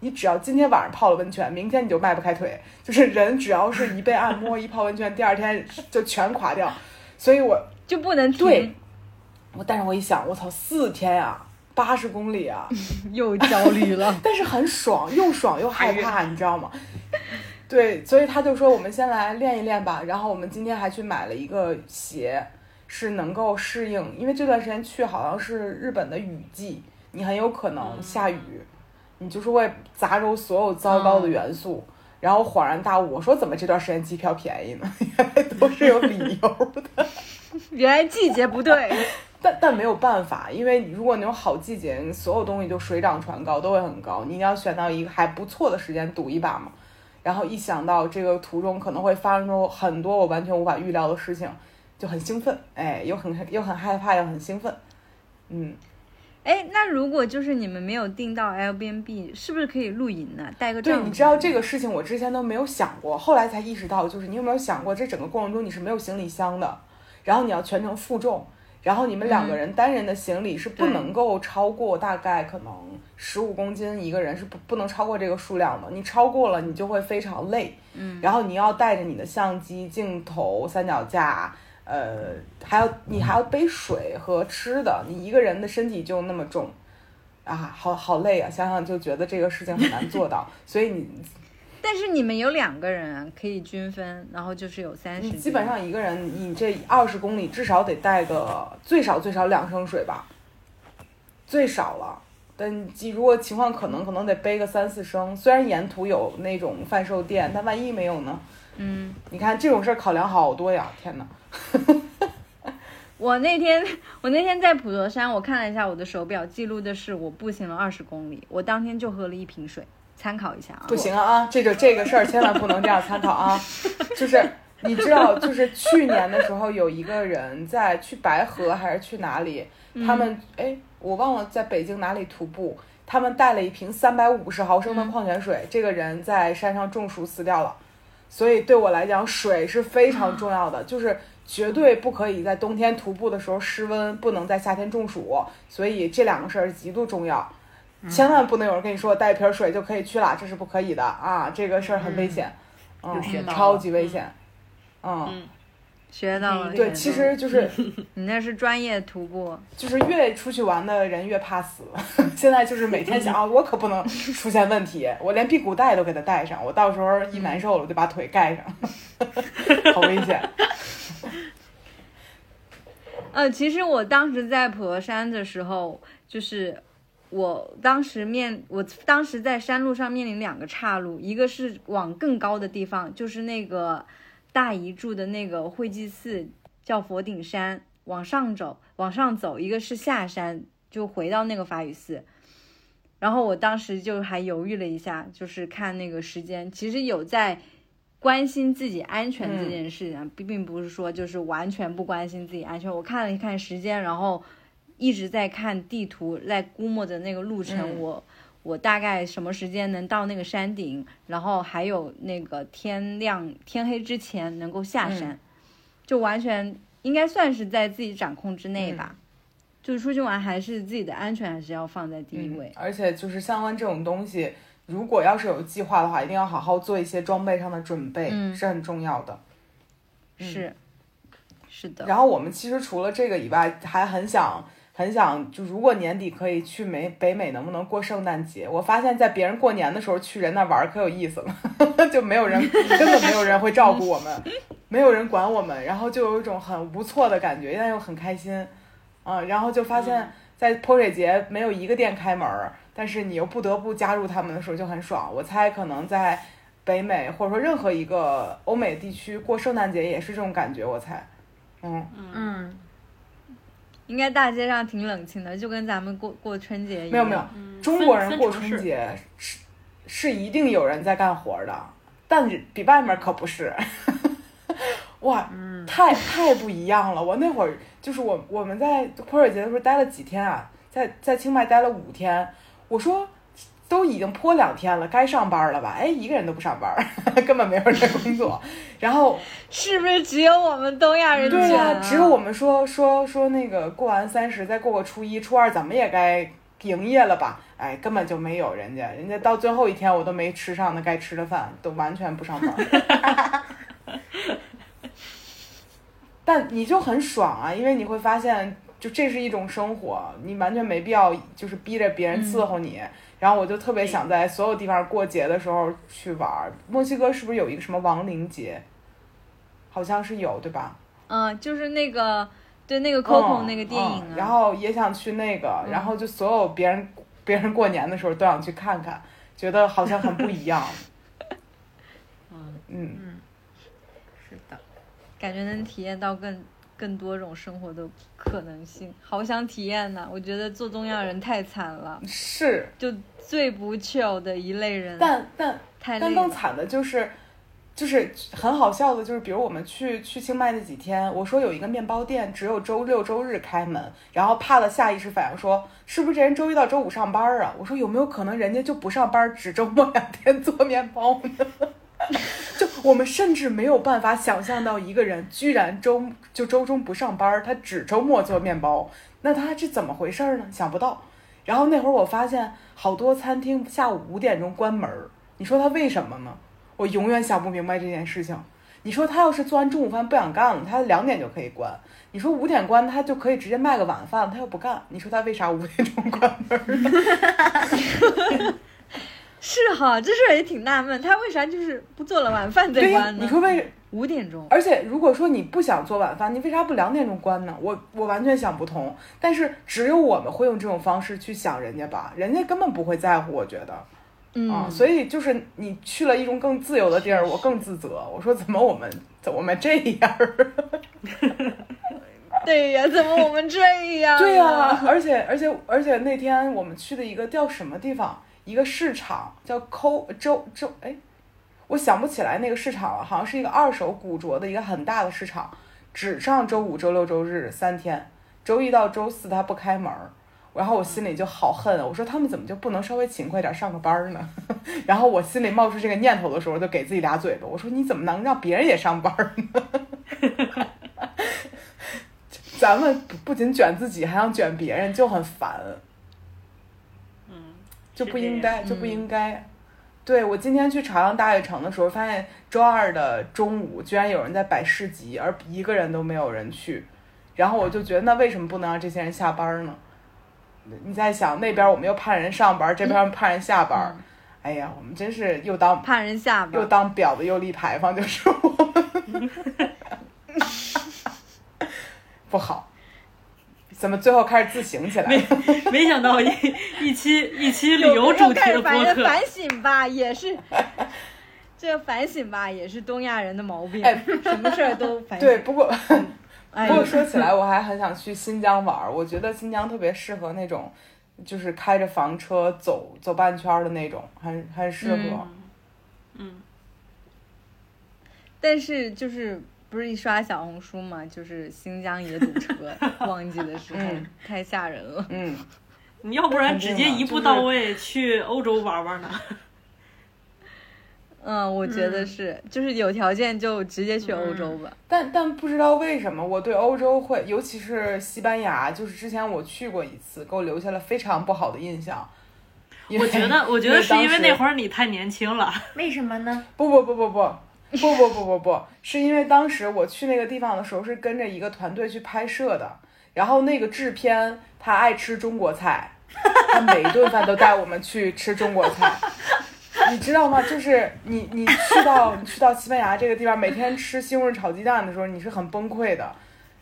你只要今天晚上泡了温泉，明天你就迈不开腿。就是人只要是一被按摩、一泡温泉，第二天就全垮掉。所以我就不能停对，我但是我一想，我操，四天呀、八十公里啊，又焦虑了。但是很爽，又爽又害怕，你知道吗？对，所以他就说我们先来练一练吧。然后我们今天还去买了一个鞋，是能够适应，因为这段时间去好像是日本的雨季，你很有可能下雨，你就是会杂糅所有糟糕的元素。然后恍然大悟，我说怎么这段时间机票便宜呢？原来都是有理由的。原来季节不对，但但没有办法，因为如果你有好季节，你所有东西就水涨船高，都会很高。你一定要选到一个还不错的时间赌一把嘛。然后一想到这个途中可能会发生出很多我完全无法预料的事情，就很兴奋，哎，又很又很害怕，又很兴奋，嗯。哎，那如果就是你们没有订到 Airbnb，是不是可以露营呢？带个对，帐篷？你知道这个事情我之前都没有想过，后来才意识到，就是你有没有想过，这整个过程中你是没有行李箱的，然后你要全程负重，然后你们两个人单人的行李是不能够超过大概可能十五公斤一个人是不不能超过这个数量的，你超过了你就会非常累，嗯，然后你要带着你的相机、镜头、三脚架。呃，还要你还要背水和吃的，你一个人的身体就那么重，啊，好好累啊！想想就觉得这个事情很难做到，所以你但是你们有两个人啊，可以均分，然后就是有三十。基本上一个人，你这二十公里至少得带个最少最少两升水吧，最少了。但你如果情况可能，可能得背个三四升。虽然沿途有那种贩售店，但万一没有呢？嗯，你看这种事儿考量好多呀！天哪，我那天我那天在普陀山，我看了一下我的手表，记录的是我步行了二十公里，我当天就喝了一瓶水，参考一下啊。不行啊啊！这个这个事儿千万不能这样参考啊！就是你知道，就是去年的时候有一个人在去白河还是去哪里，他们哎我忘了在北京哪里徒步，他们带了一瓶三百五十毫升的矿泉水，这个人在山上中暑死掉了。所以对我来讲，水是非常重要的，就是绝对不可以在冬天徒步的时候失温，不能在夏天中暑。所以这两个事儿极度重要，千万不能有人跟你说带一瓶水就可以去了，这是不可以的啊！这个事儿很危险，嗯学到了超级危险，嗯，学到了。对，其实就是 你那是专业徒步，就是越出去玩的人越怕死。现在就是每天想啊，我可不能出现问题，我连屁股带都给它带上，我到时候一难受了，我就把腿盖上，好危险。嗯，其实我当时在普陀山的时候，就是我当时面，我当时在山路上面临两个岔路，一个是往更高的地方，就是那个大姨住的那个会济寺，叫佛顶山，往上走，往上走；一个是下山，就回到那个法语寺。然后我当时就还犹豫了一下，就是看那个时间，其实有在关心自己安全这件事情，并、并不是说就是完全不关心自己安全。我看了一看时间，然后一直在看地图，在估摸着那个路程，嗯我我大概什么时间能到那个山顶，然后还有那个天亮天黑之前能够下山，就完全应该算是在自己掌控之内吧。就是出去玩，还是自己的安全还是要放在第一位。而且就是相关这种东西，如果要是有计划的话，一定要好好做一些装备上的准备，嗯是很重要的。是，是的。然后我们其实除了这个以外，还很想很想，就如果年底可以去美北美，能不能过圣诞节？我发现，在别人过年的时候去人那玩儿可有意思了，就没有人，根本没有人会照顾我们，没有人管我们，然后就有一种很无措的感觉，但又很开心，啊，然后就发现，在泼水节没有一个店开门儿，但是你又不得不加入他们的时候就很爽。我猜可能在北美或者说任何一个欧美地区过圣诞节也是这种感觉，我猜，嗯。嗯，应该大街上挺冷清的，就跟咱们过过春节一样。没有没有，嗯中国人过春节是是一定有人在干活的，但比外面可不是。哇，嗯太太不一样了！我那会儿就是我我们在泼水节的时候待了几天啊，在在清迈待了五天。我说都已经泼两天了，该上班了吧？哎，一个人都不上班，根本没有人在工作。然后是不是只有我们东亚人对呀、啊？只有我们说说说那个过完三十，再过个初一、初二，怎么也该营业了吧？哎，根本就没有人家，人家到最后一天我都没吃上那该吃的饭，都完全不上班。但你就很爽啊，因为你会发现就这是一种生活，你完全没必要就是逼着别人伺候你。然后我就特别想在所有地方过节的时候去玩儿。墨西哥是不是有一个什么亡灵节？好像是有，对吧？嗯，就是那个对那个 Coco 嗯那个电影啊，嗯然后也想去那个，然后就所有别人别人过年的时候都想去看看，觉得好像很不一样。嗯嗯，是的，感觉能体验到更更多种生活的可能性，好想体验呐！我觉得做东亚人太惨了，是，就最不 chill 的一类人，但但太。但更惨的就是，就是很好笑的，就是比如我们去去清迈那几天，我说有一个面包店只有周六周日开门，然后怕的下意识反应说，是不是这人周一到周五上班啊？我说有没有可能人家就不上班，只周末两天做面包呢？就我们甚至没有办法想象到一个人居然周就周中不上班，他只周末做面包，那他这怎么回事儿呢？想不到。然后那会儿我发现好多餐厅下午五点钟关门儿，你说他为什么呢？我永远想不明白这件事情。你说他要是做完中午饭不想干了，他两点就可以关。你说五点关，他就可以直接卖个晚饭，他又不干。你说他为啥五点钟关门？是哈，这事儿也挺纳闷，他为啥就是不做了晚饭再、关呢？你说为五点钟，而且如果说你不想做晚饭，你为啥不两点钟关呢？我我完全想不通。但是只有我们会用这种方式去想人家吧，人家根本不会在乎，我觉得。嗯，啊，所以就是你去了一种更自由的地儿，我更自责。我说怎么我们怎么我们这样儿？对呀，怎么我们这样？对呀、而且而且而且那天我们去的一个叫什么地方，一个市场叫抠周周哎，我想不起来那个市场了，好像是一个二手古着的一个很大的市场，只上周五、周六、周日三天，周一到周四它不开门儿。然后我心里就好恨！我说他们怎么就不能稍微勤快点上个班呢？然后我心里冒出这个念头的时候，就给自己俩嘴巴。我说你怎么能让别人也上班呢？咱们不不仅卷自己，还想卷别人，就很烦，就不应该，就不应该。对我今天去朝阳大悦城的时候，发现周二的中午居然有人在摆市集，而一个人都没有人去。然后我就觉得，那为什么不能让这些人下班呢？你在想那边我们又盼人上班，这边盼人下班。哎呀，我们真是又当怕人下班又。当婊子又立牌坊，就是我们 不好。怎么最后开始自省起来没？没想到一一期一期旅有游主题开始的播客，反反省吧，也是。这反省吧，也是东亚人的毛病，哎什么事儿都反省。对，不过哎不过说起来，我还很想去新疆玩儿。我觉得新疆特别适合那种，就是开着房车走走半圈儿的那种，很很适合。嗯嗯，但是就是不是一刷小红书嘛，就是新疆也堵车，旺季的时候、嗯太吓人了。嗯，你要不然直接一步到位去欧洲玩玩呢？嗯，我觉得是，就是有条件就直接去欧洲吧。但但不知道为什么，我对欧洲会，尤其是西班牙，就是之前我去过一次，给我留下了非常不好的印象。我觉得，我觉得 是因为那会儿儿你太年轻了。为什么呢？不不不不不。不不不不不，是因为当时我去那个地方的时候是跟着一个团队去拍摄的，然后那个制片他爱吃中国菜，他每一顿饭都带我们去吃中国菜，你知道吗？就是你你去到你去到西班牙这个地方，每天吃西红柿炒鸡蛋的时候，你是很崩溃的。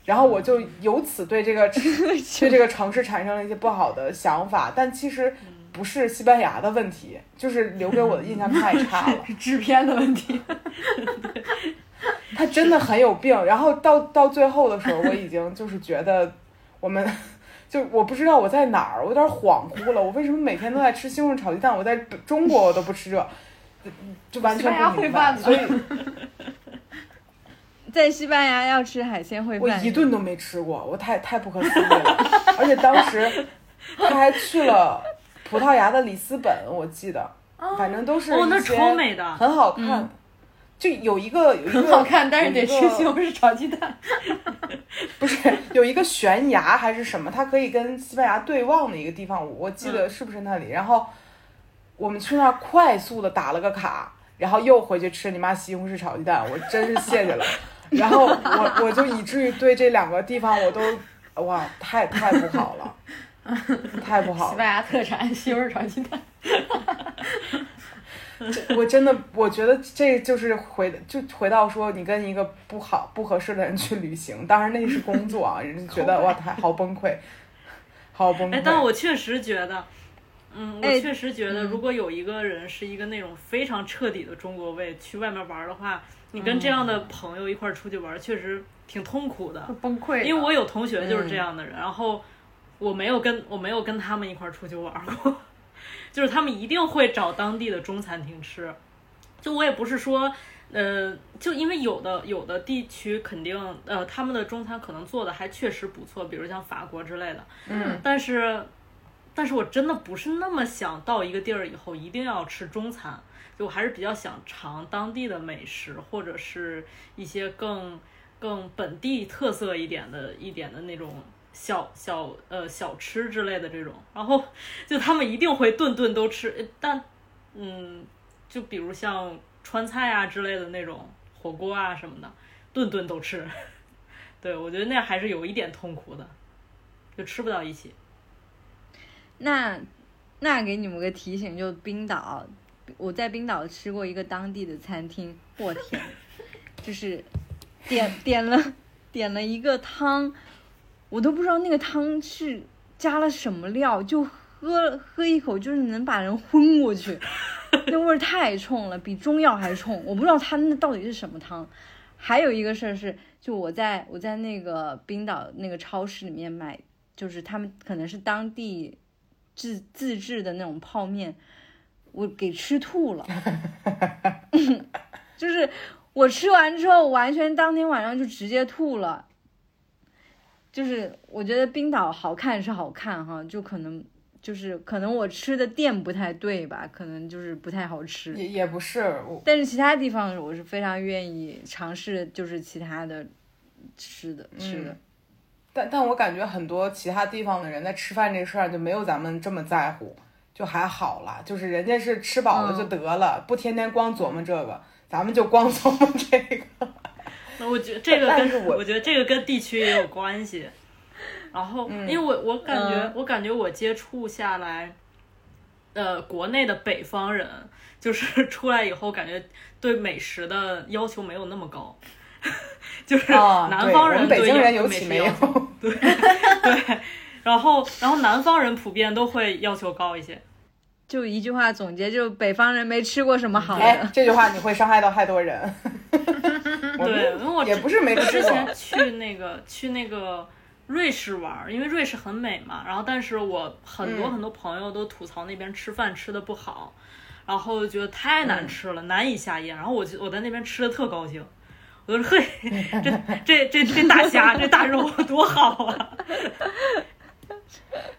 然后我就由此对这个 对这个城市产生了一些不好的想法，但其实不是西班牙的问题，就是留给我的印象太差了。是制片的问题。他真的很有病。然后到到最后的时候，我已经就是觉得我们就我不知道我在哪儿，我有点恍惚了。我为什么每天都在吃西红柿炒鸡蛋？我在中国我都不吃这，就就完全不明白。烩饭呢所以 在西班牙要吃海鲜烩我，一顿都没吃过，我太太不可思议了。而且当时他还去了葡萄牙的里斯本，我记得，反正都是哦，那超美的。很好看。就有一个有一个很好看，但是得吃西红柿炒鸡蛋。不是有一个悬崖还是什么，它可以跟西班牙对望的一个地方，我我记得是不是那里？然后我们去那儿快速的打了个卡，然后又回去吃你妈西红柿炒鸡蛋，我真是谢谢了。然后我我就以至于对这两个地方我都哇，太太不好了，太不好了。西班牙特产西红柿炒鸡蛋。我真的，我觉得这就是回就回到说，你跟一个不好不合适的人去旅行，当然那是工作啊，人家觉得哇，太好崩溃，好崩溃。哎，但我确实觉得，嗯，我哎确实觉得，嗯如果有一个人是一个那种非常彻底的中国胃，去外面玩的话，你跟这样的朋友一块儿出去玩，确实挺痛苦的。崩溃。因为我有同学就是这样的人，然后我没有跟我没有跟他们一块儿出去玩过，就是他们一定会找当地的中餐厅吃。就我也不是说，呃，就因为有的有的地区肯定呃他们的中餐可能做的还确实不错，比如像法国之类的，嗯，但是但是我真的不是那么想到一个地儿以后一定要吃中餐，就我还是比较想尝当地的美食，或者是一些更更本地特色一点的一点的那种小小呃小吃之类的这种，然后就他们一定会顿顿都吃，但嗯，就比如像川菜啊之类的那种火锅啊什么的，顿顿都吃。对，我觉得那还是有一点痛苦的，就吃不到一起。那那给你们个提醒，就冰岛，我在冰岛吃过一个当地的餐厅，我天，就是点点了点了一个汤，我都不知道那个汤是加了什么料，就喝喝一口就是能把人昏过去，那味儿太冲了，比中药还冲，我不知道它那到底是什么汤。还有一个事儿是，就我在我在那个冰岛那个超市里面买，就是他们可能是当地自自制的那种泡面，我给吃吐了，就是我吃完之后，完全当天晚上就直接吐了。就是我觉得冰岛好看是好看哈，就可能就是可能我吃的店不太对吧，可能就是不太好吃。也也不是，但是其他地方我是非常愿意尝试，就是其他的吃的吃的。但但我感觉很多其他地方的人在吃饭这事儿就没有咱们这么在乎，就还好啦，就是人家是吃饱了就得了，不天天光琢磨这个，咱们就光 琢磨这个。那我觉得这个跟我我觉得这个跟地区也有关系。然后，因为我我感觉、嗯我感觉我接触下来，呃，国内的北方人就是 出来以后，感觉对美食的要求没有那么高，就是啊，南方人北京人尤其没有美食要。求 对对，然后然后南方人普遍都会要求高一些。就一句话总结，就北方人没吃过什么好哎的。，这句话你会伤害到太多人。对，因为我之也不是没吃过前去那个去那个瑞士玩儿，因为瑞士很美嘛，然后但是我很多嗯很多朋友都吐槽那边吃饭吃的不好，然后觉得太难嗯吃了，难以下咽，然后我就我在那边吃的特高兴。我就说 嘿，这这这这大虾，这大肉多好啊！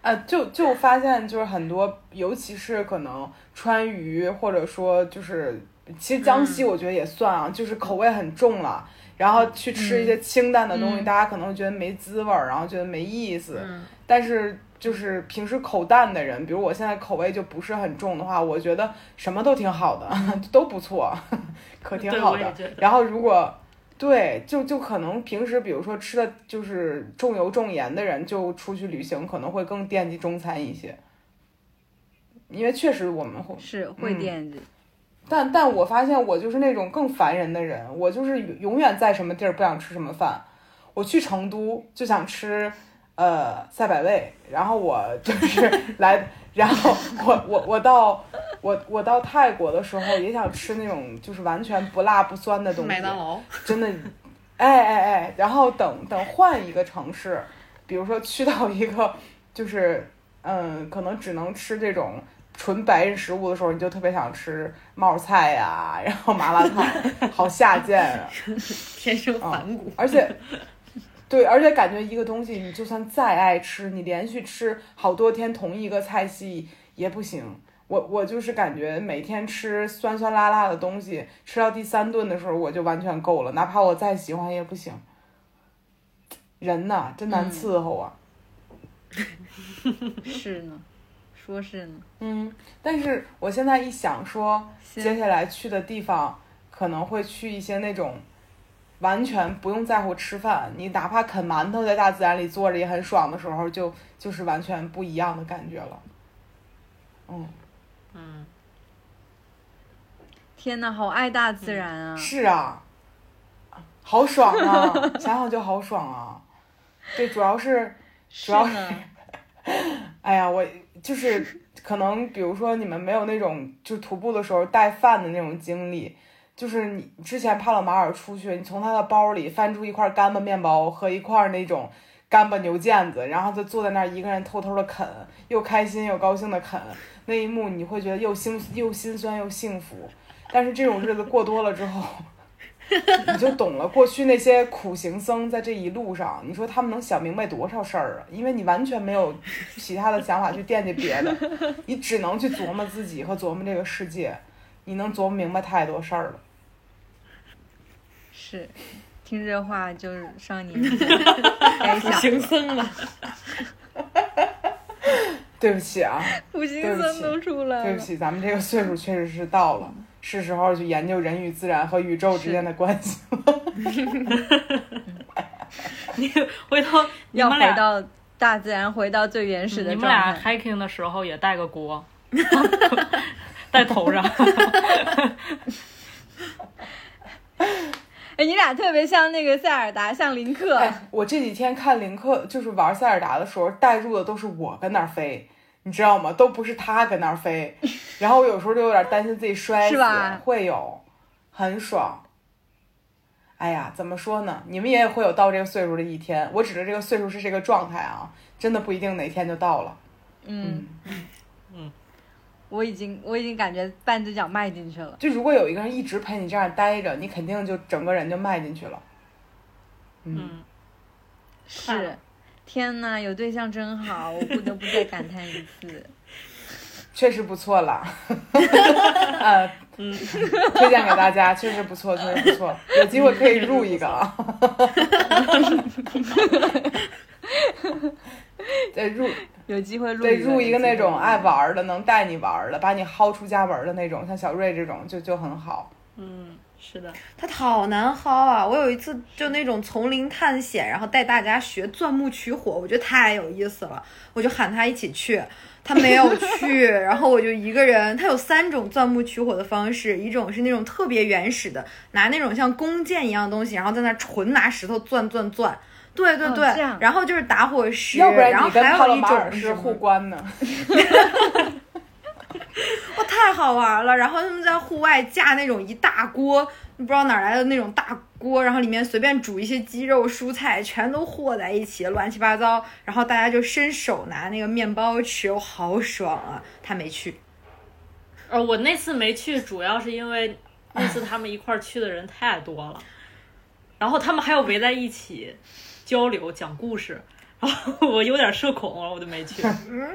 呃，就就发现就是很多，尤其是可能川渝，或者说就是，其实江西我觉得也算啊，就是口味很重了。然后去吃一些清淡的东西，嗯大家可能会觉得没滋味儿，然后觉得没意思。嗯但是就是平时口淡的人，比如我现在口味就不是很重的话，我觉得什么都挺好的，都不错，可挺好的。然后如果对，就就可能平时比如说吃的就是重油重盐的人，就出去旅行可能会更惦记中餐一些，因为确实我们会，是会嗯惦记，但但我发现我就是那种更烦人的人，我就是永远在什么地儿不想吃什么饭，我去成都就想吃呃赛百味，然后我就是 来，然后我我我到我我到泰国的时候也想吃那种就是完全不辣不酸的东西，麦当劳，真的，哎哎哎，然后等等换一个城市，比如说去到一个就是嗯，可能只能吃这种纯白人食物的时候，你就特别想吃冒菜呀、然后麻辣烫，好下贱啊！天生反骨。而且，对，而且感觉一个东西，你就算再爱吃，你连续吃好多天同一个菜系也不行。我我就是感觉每天吃酸酸辣辣的东西，吃到第三顿的时候我就完全够了，哪怕我再喜欢也不行。人呐，真难伺候啊。是呢，说是呢。嗯，但是我现在一想说，接下来去的地方可能会去一些那种完全不用在乎吃饭，你哪怕啃馒头在大自然里坐着也很爽的时候，就就是完全不一样的感觉了。嗯，嗯，天呐，好爱大自然啊！是啊，好爽啊！想想就好爽啊。对，主要是主要是呢，哎呀，我就是可能，比如说你们没有那种就徒步的时候带饭的那种经历，就是你之前帕洛马尔出去，你从他的包里翻出一块干巴面包和一块那种干巴牛腱子，然后就坐在那儿一个人偷偷的啃，又开心又高兴的啃，那一幕你会觉得又心又心酸又幸福。但是这种日子过多了之后，你就懂了过去那些苦行僧在这一路上，你说他们能想明白多少事儿啊？因为你完全没有其他的想法去惦记别的，你只能去琢磨自己和琢磨这个世界，你能琢磨明白太多事儿了。是，听这话就是上年纪该想行僧了，对不起啊，苦行僧都出来了。对不起，咱们这个岁数确实是到了，是时候去研究人与自然和宇宙之间的关系了。你回头你要回到大自然，回到最原始的状你们俩。hiking 的时候也带个锅，带头上。哎，你俩特别像那个塞尔达，像林克。哎，我这几天看林克就是玩塞尔达的时候，带入的都是我跟那儿飞，你知道吗？都不是他跟那儿飞。然后我有时候就有点担心自己摔死，是吧会有，很爽。哎呀，怎么说呢？你们也会有到这个岁数的一天。我指的这个岁数是这个状态啊，真的不一定哪天就到了。嗯嗯我已经我已经感觉半只脚迈进去了。就如果有一个人一直陪你这样待着，你肯定就整个人就迈进去了。嗯，嗯，是，天呐，有对象真好，我不得不再感叹一次。确实不错了。呃，嗯，推荐给大家，确实不错，确实不错，有机会可以入一个啊。对，入 有机会录对入一个那种爱爱。玩儿的，能带你玩儿的，把你薅出家门儿的那种，像小瑞这种就就很好。嗯，是的，他好难薅啊！我有一次就那种丛林探险，然后带大家学钻木取火，我觉得太有意思了，我就喊他一起去，他没有去，然后我就一个人。他有三种钻木取火的方式，一种是那种特别原始的，拿那种像弓箭一样的东西，然后在那纯拿石头钻钻钻。对对对，哦然后就是打火石，要不然然后还有一种什么互关呢？哇，太好玩了！然后他们在户外架那种一大锅，不知道哪儿来的那种大锅，然后里面随便煮一些鸡肉、蔬菜，全都和在一起，乱七八糟。然后大家就伸手拿那个面包吃，我好爽啊！他没去，呃，我那次没去，主要是因为那次他们一块儿去的人太多了，然后他们还要围在一起交流讲故事，然后我有点社恐，我就没去。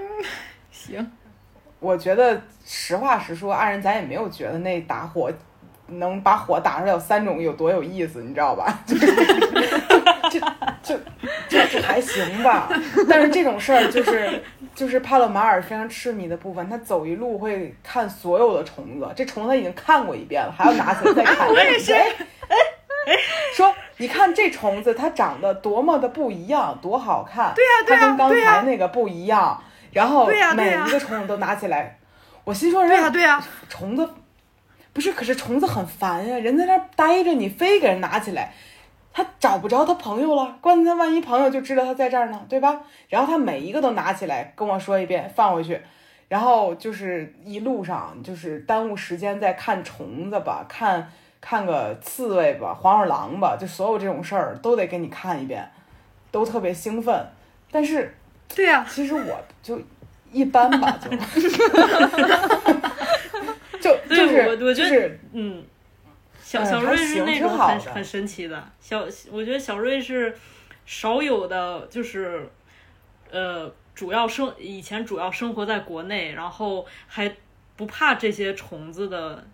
行，我觉得实话实说，二人咱也没有觉得那打火能把火打出来有三种有多有意思，你知道吧？就是就就就就还行吧。但是这种事儿就是就是帕洛马尔非常痴迷的部分，他走一路会看所有的虫子，这虫子他已经看过一遍了，还要拿起来再看。我也是。哎哎，说你看这虫子，它长得多么的不一样，多好看。对呀对呀它跟刚才那个不一样。然后每一个虫子都拿起来，我心说人对呀、对呀、虫子不是，可是虫子很烦呀，人在那儿待着，你非给人拿起来，他找不着他朋友了，关键他万一朋友就知道他在这儿呢，对吧？然后他每一个都拿起来跟我说一遍，放回去，然后就是一路上就是耽误时间在看虫子吧，看看个刺猬吧，黄鼠狼吧，就所有这种事儿都得给你看一遍，都特别兴奋，但是对呀、其实我就一般吧，就。就对就是我我觉得就是嗯，小嗯小瑞是那种很很神奇的。小，我觉得小瑞是少有的，就是呃，主要生以前主要生活在国内，然后还不怕这些虫子的。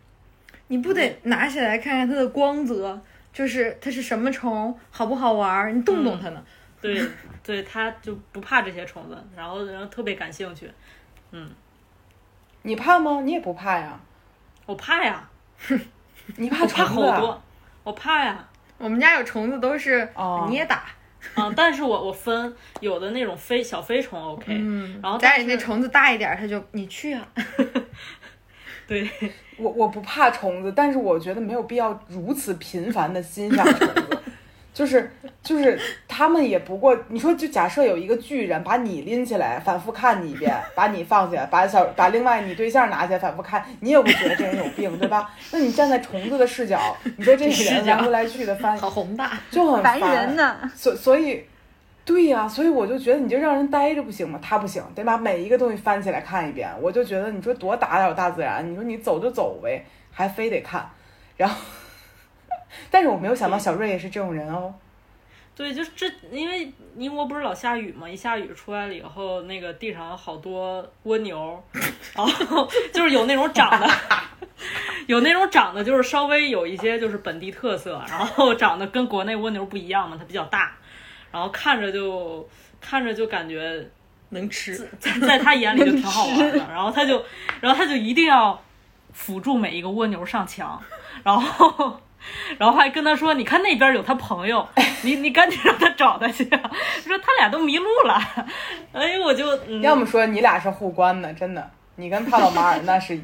你不得拿起来看看它的光泽，就是它是什么虫，好不好玩儿？你动动它呢。对，对，它就不怕这些虫子，然后然后特别感兴趣。嗯你怕吗？你也不怕呀？我怕呀，你怕我怕虫子啊？好多，我怕呀。我们家有虫子都是哦捏打，嗯，但是我我分有的那种飞小飞虫 OK，嗯，然后家但是里那虫子大一点儿，它就你去啊，对，我我不怕虫子，但是我觉得没有必要如此频繁的欣赏虫子。就是就是他们也不过，你说就假设有一个巨人把你拎起来反复看你一遍，把你放下，把小把另外你对象拿起来反复看，你也会觉得这人有病，对吧？那你站在虫子的视角，你说这个人来回来去的翻，好宏大。就很烦人呢。所所以，对呀、所以我就觉得你就让人待着不行吗？他不行，得把每一个东西翻起来看一遍。我就觉得你说多打扰大自然，你说你走就走呗，还非得看，然后，但是我没有想到小瑞也是这种人哦。对，就这，因为宁波不是老下雨嘛，一下雨出来了以后，那个地上好多蜗牛，然后就是有那种长的，有那种长的就是稍微有一些就是本地特色，然后长得跟国内蜗牛不一样嘛，它比较大，然后看着就看着就感觉能吃，在在他眼里就挺好玩的，然后他就，然后他就一定要辅助每一个蜗牛上墙，然后，然后还跟他说，你看那边有他朋友，你你赶紧让他找他去，说他俩都迷路了，哎，我就，嗯、要么说你俩是互关的，真的，你跟帕洛马尔那是，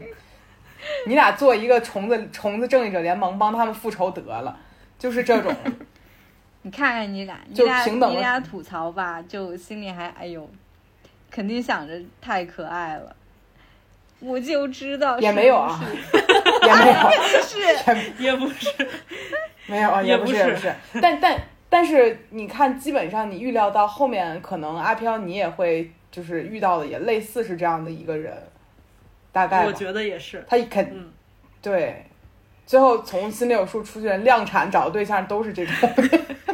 你俩做一个虫子虫子正义者联盟，帮他们复仇得了，就是这种。你看看你俩，你就俩平等了你俩吐槽吧，就心里还哎呦，肯定想着太可爱了。我就知道也没有啊也没有，是也不是，没有，也不是不也不是。但但但是，你看，基本上你预料到后面，可能阿飘你也会就是遇到的也类似是这样的一个人，大概我觉得也是，他肯、嗯对，最后从心里有数出去量产找的对象都是这种。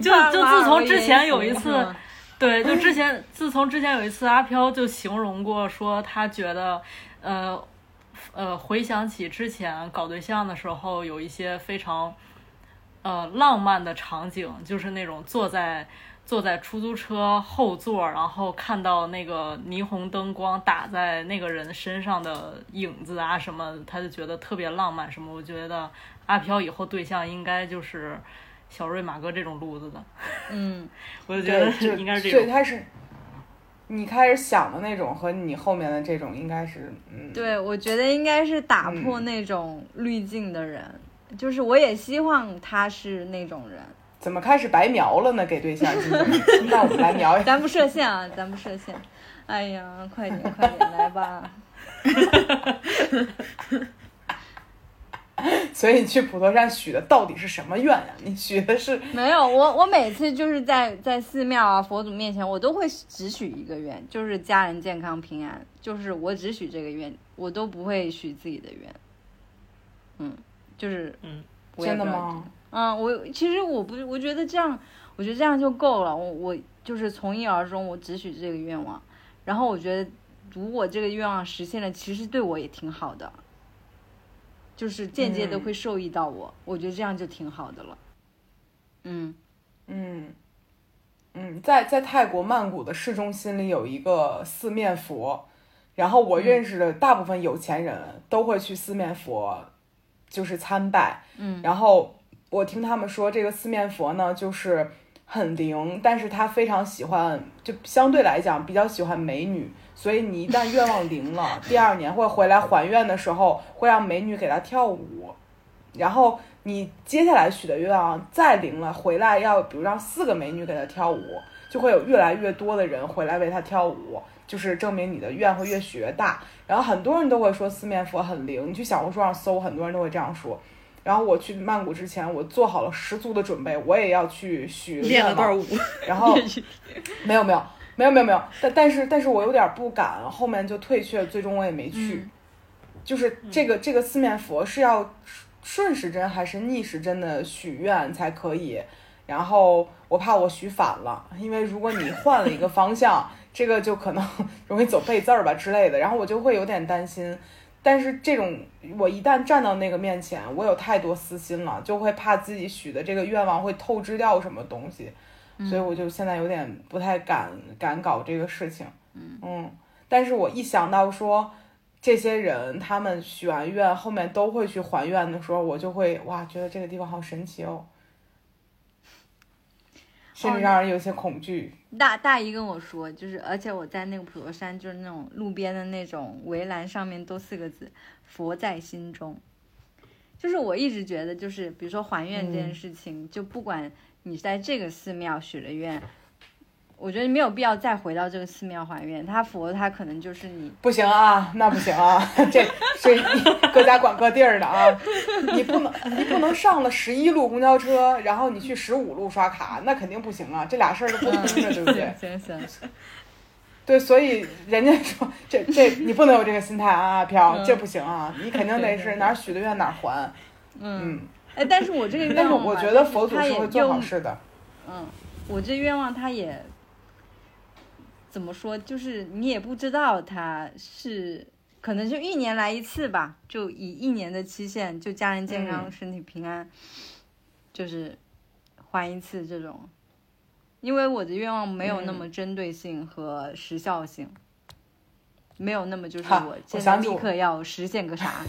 就就自从之前有一次嗯 对，就之前，自从之前有一次，阿飘就形容过，说他觉得，呃，呃，回想起之前搞对象的时候，有一些非常，呃，浪漫的场景，就是那种坐在坐在出租车后座，然后看到那个霓虹灯光打在那个人身上的影子啊什么，他就觉得特别浪漫。什么？我觉得阿飘以后对象应该就是小瑞、马哥这种路子的。嗯，我就觉得对，就应该是这种。最开始你开始想的那种和你后面的这种应该是嗯，对，我觉得应该是打破嗯那种滤镜的人，就是我也希望他是那种人。怎么开始白描了呢？给对象今天，那我们来描一下。咱不设限啊，咱不设限。哎呀，快点快点来吧！所以你去普陀山许的到底是什么愿呀？你许的是没有，我我每次就是在在寺庙啊佛祖面前，我都会只许一个愿，就是家人健康平安，就是我只许这个愿，我都不会许自己的愿。嗯，就是嗯，真的吗？嗯，我其实我不，我觉得这样，我觉得这样就够了。我我就是从一而终，我只许这个愿望。然后我觉得，如果这个愿望实现了，其实对我也挺好的，就是间接的嗯会受益到我。我觉得这样就挺好的了。嗯，嗯，嗯，在在泰国曼谷的市中心里有一个四面佛，然后我认识的大部分有钱人都会去四面佛，就是参拜。嗯，然后我听他们说，这个四面佛呢，就是很灵，但是他非常喜欢，就相对来讲比较喜欢美女，所以你一旦愿望灵了，第二年或者回来还愿的时候，会让美女给他跳舞。然后你接下来许的愿望再灵了，回来要比如让四个美女给他跳舞，就会有越来越多的人回来为他跳舞，就是证明你的愿会越许越大。然后很多人都会说四面佛很灵，你去小红书上搜，很多人都会这样说。然后我去曼谷之前，我做好了十足的准备，我也要去许练了段舞，然后 没有没有没有没有没有，但但是但是我有点不敢，后面就退却，最终我也没去。嗯就是这个这个四面佛是要顺时针还是逆时针的许愿才可以？然后我怕我许反了，因为如果你换了一个方向，这个就可能 容易走背字儿吧之类的，然后我就会有点担心。但是这种我一旦站到那个面前，我有太多私心了，就会怕自己许的这个愿望会透支掉什么东西，所以我就现在有点不太敢敢搞这个事情。嗯但是我一想到说这些人他们许完愿后面都会去还愿的时候，我就会哇，觉得这个地方好神奇哦，甚至让人有些恐惧。大大姨跟我说，就是而且我在那个普陀山，就是那种路边的那种围栏上面都四个字“佛在心中”。就是我一直觉得，就是比如说还愿这件事情，就不管你在这个寺庙许了愿。我觉得没有必要再回到这个寺庙还愿，他佛他可能就是你不行啊，那不行啊，这这各家管各地儿的啊，你不能你不能上了十一路公交车，然后你去十五路刷卡，那肯定不行啊，这俩事儿都不能着，对不对？行行，对，所以人家说这这你不能有这个心态啊，飘，这不行啊，你肯定得是哪儿许的愿哪儿还，嗯，哎，但是我这个愿望，但是我觉得佛祖是会做好事的，嗯，我这愿望他也。怎么说？就是你也不知道他是可能就一年来一次吧，就以一年的期限，就家人健康、身体平安，就是还一次这种。因为我的愿望没有那么针对性和时效性，没有那么就是我现在立刻要实现个啥。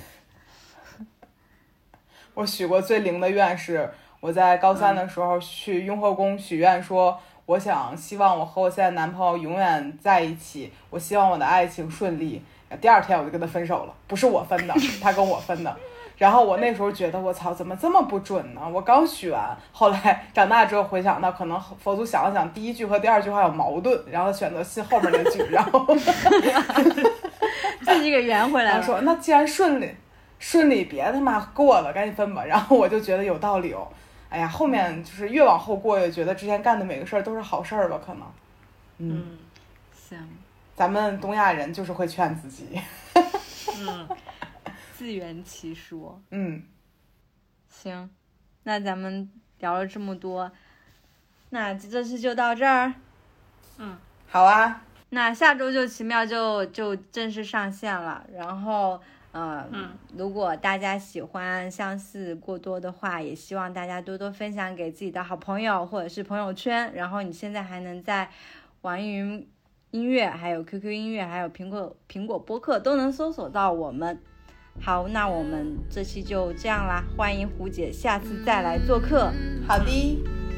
我许过最灵的愿是，我在高三的时候去雍和宫许愿说。我想，希望我和我现在男朋友永远在一起。我希望我的爱情顺利。第二天我就跟他分手了，不是我分的，他跟我分的。然后我那时候觉得，我操，怎么这么不准呢？我刚许完，后来长大之后回想到，可能佛祖想了想，第一句和第二句话有矛盾，然后选择信后面那句，然后 自己给圆回来了。说那既然顺利，顺利别他妈过了，赶紧分吧。然后我就觉得有道理哦。哎呀，后面就是越往后过，越觉得之前干的每个事儿都是好事儿吧？可能，嗯，行，咱们东亚人就是会劝自己，嗯，自圆其说，嗯，行，那咱们聊了这么多，那这次就到这儿，嗯，好啊，那下周就奇妙就就正式上线了，然后。嗯，如果大家喜欢相似过多的话，也希望大家多多分享给自己的好朋友或者是朋友圈。然后你现在还能在网易云音乐、还有 QQ 音乐、还有苹果苹果播客都能搜索到我们。好，那我们这期就这样啦，欢迎胡姐下次再来做客。好的。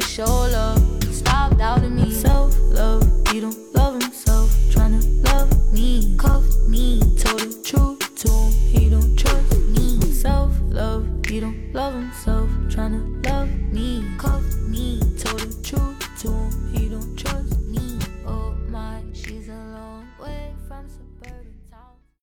just show love. Stop doubting me. Self love, he don't love himself. Tryna love me, cuff me. Told the truth to him, he don't trust me. Self love, he don't love himself. Tryna love me, cuff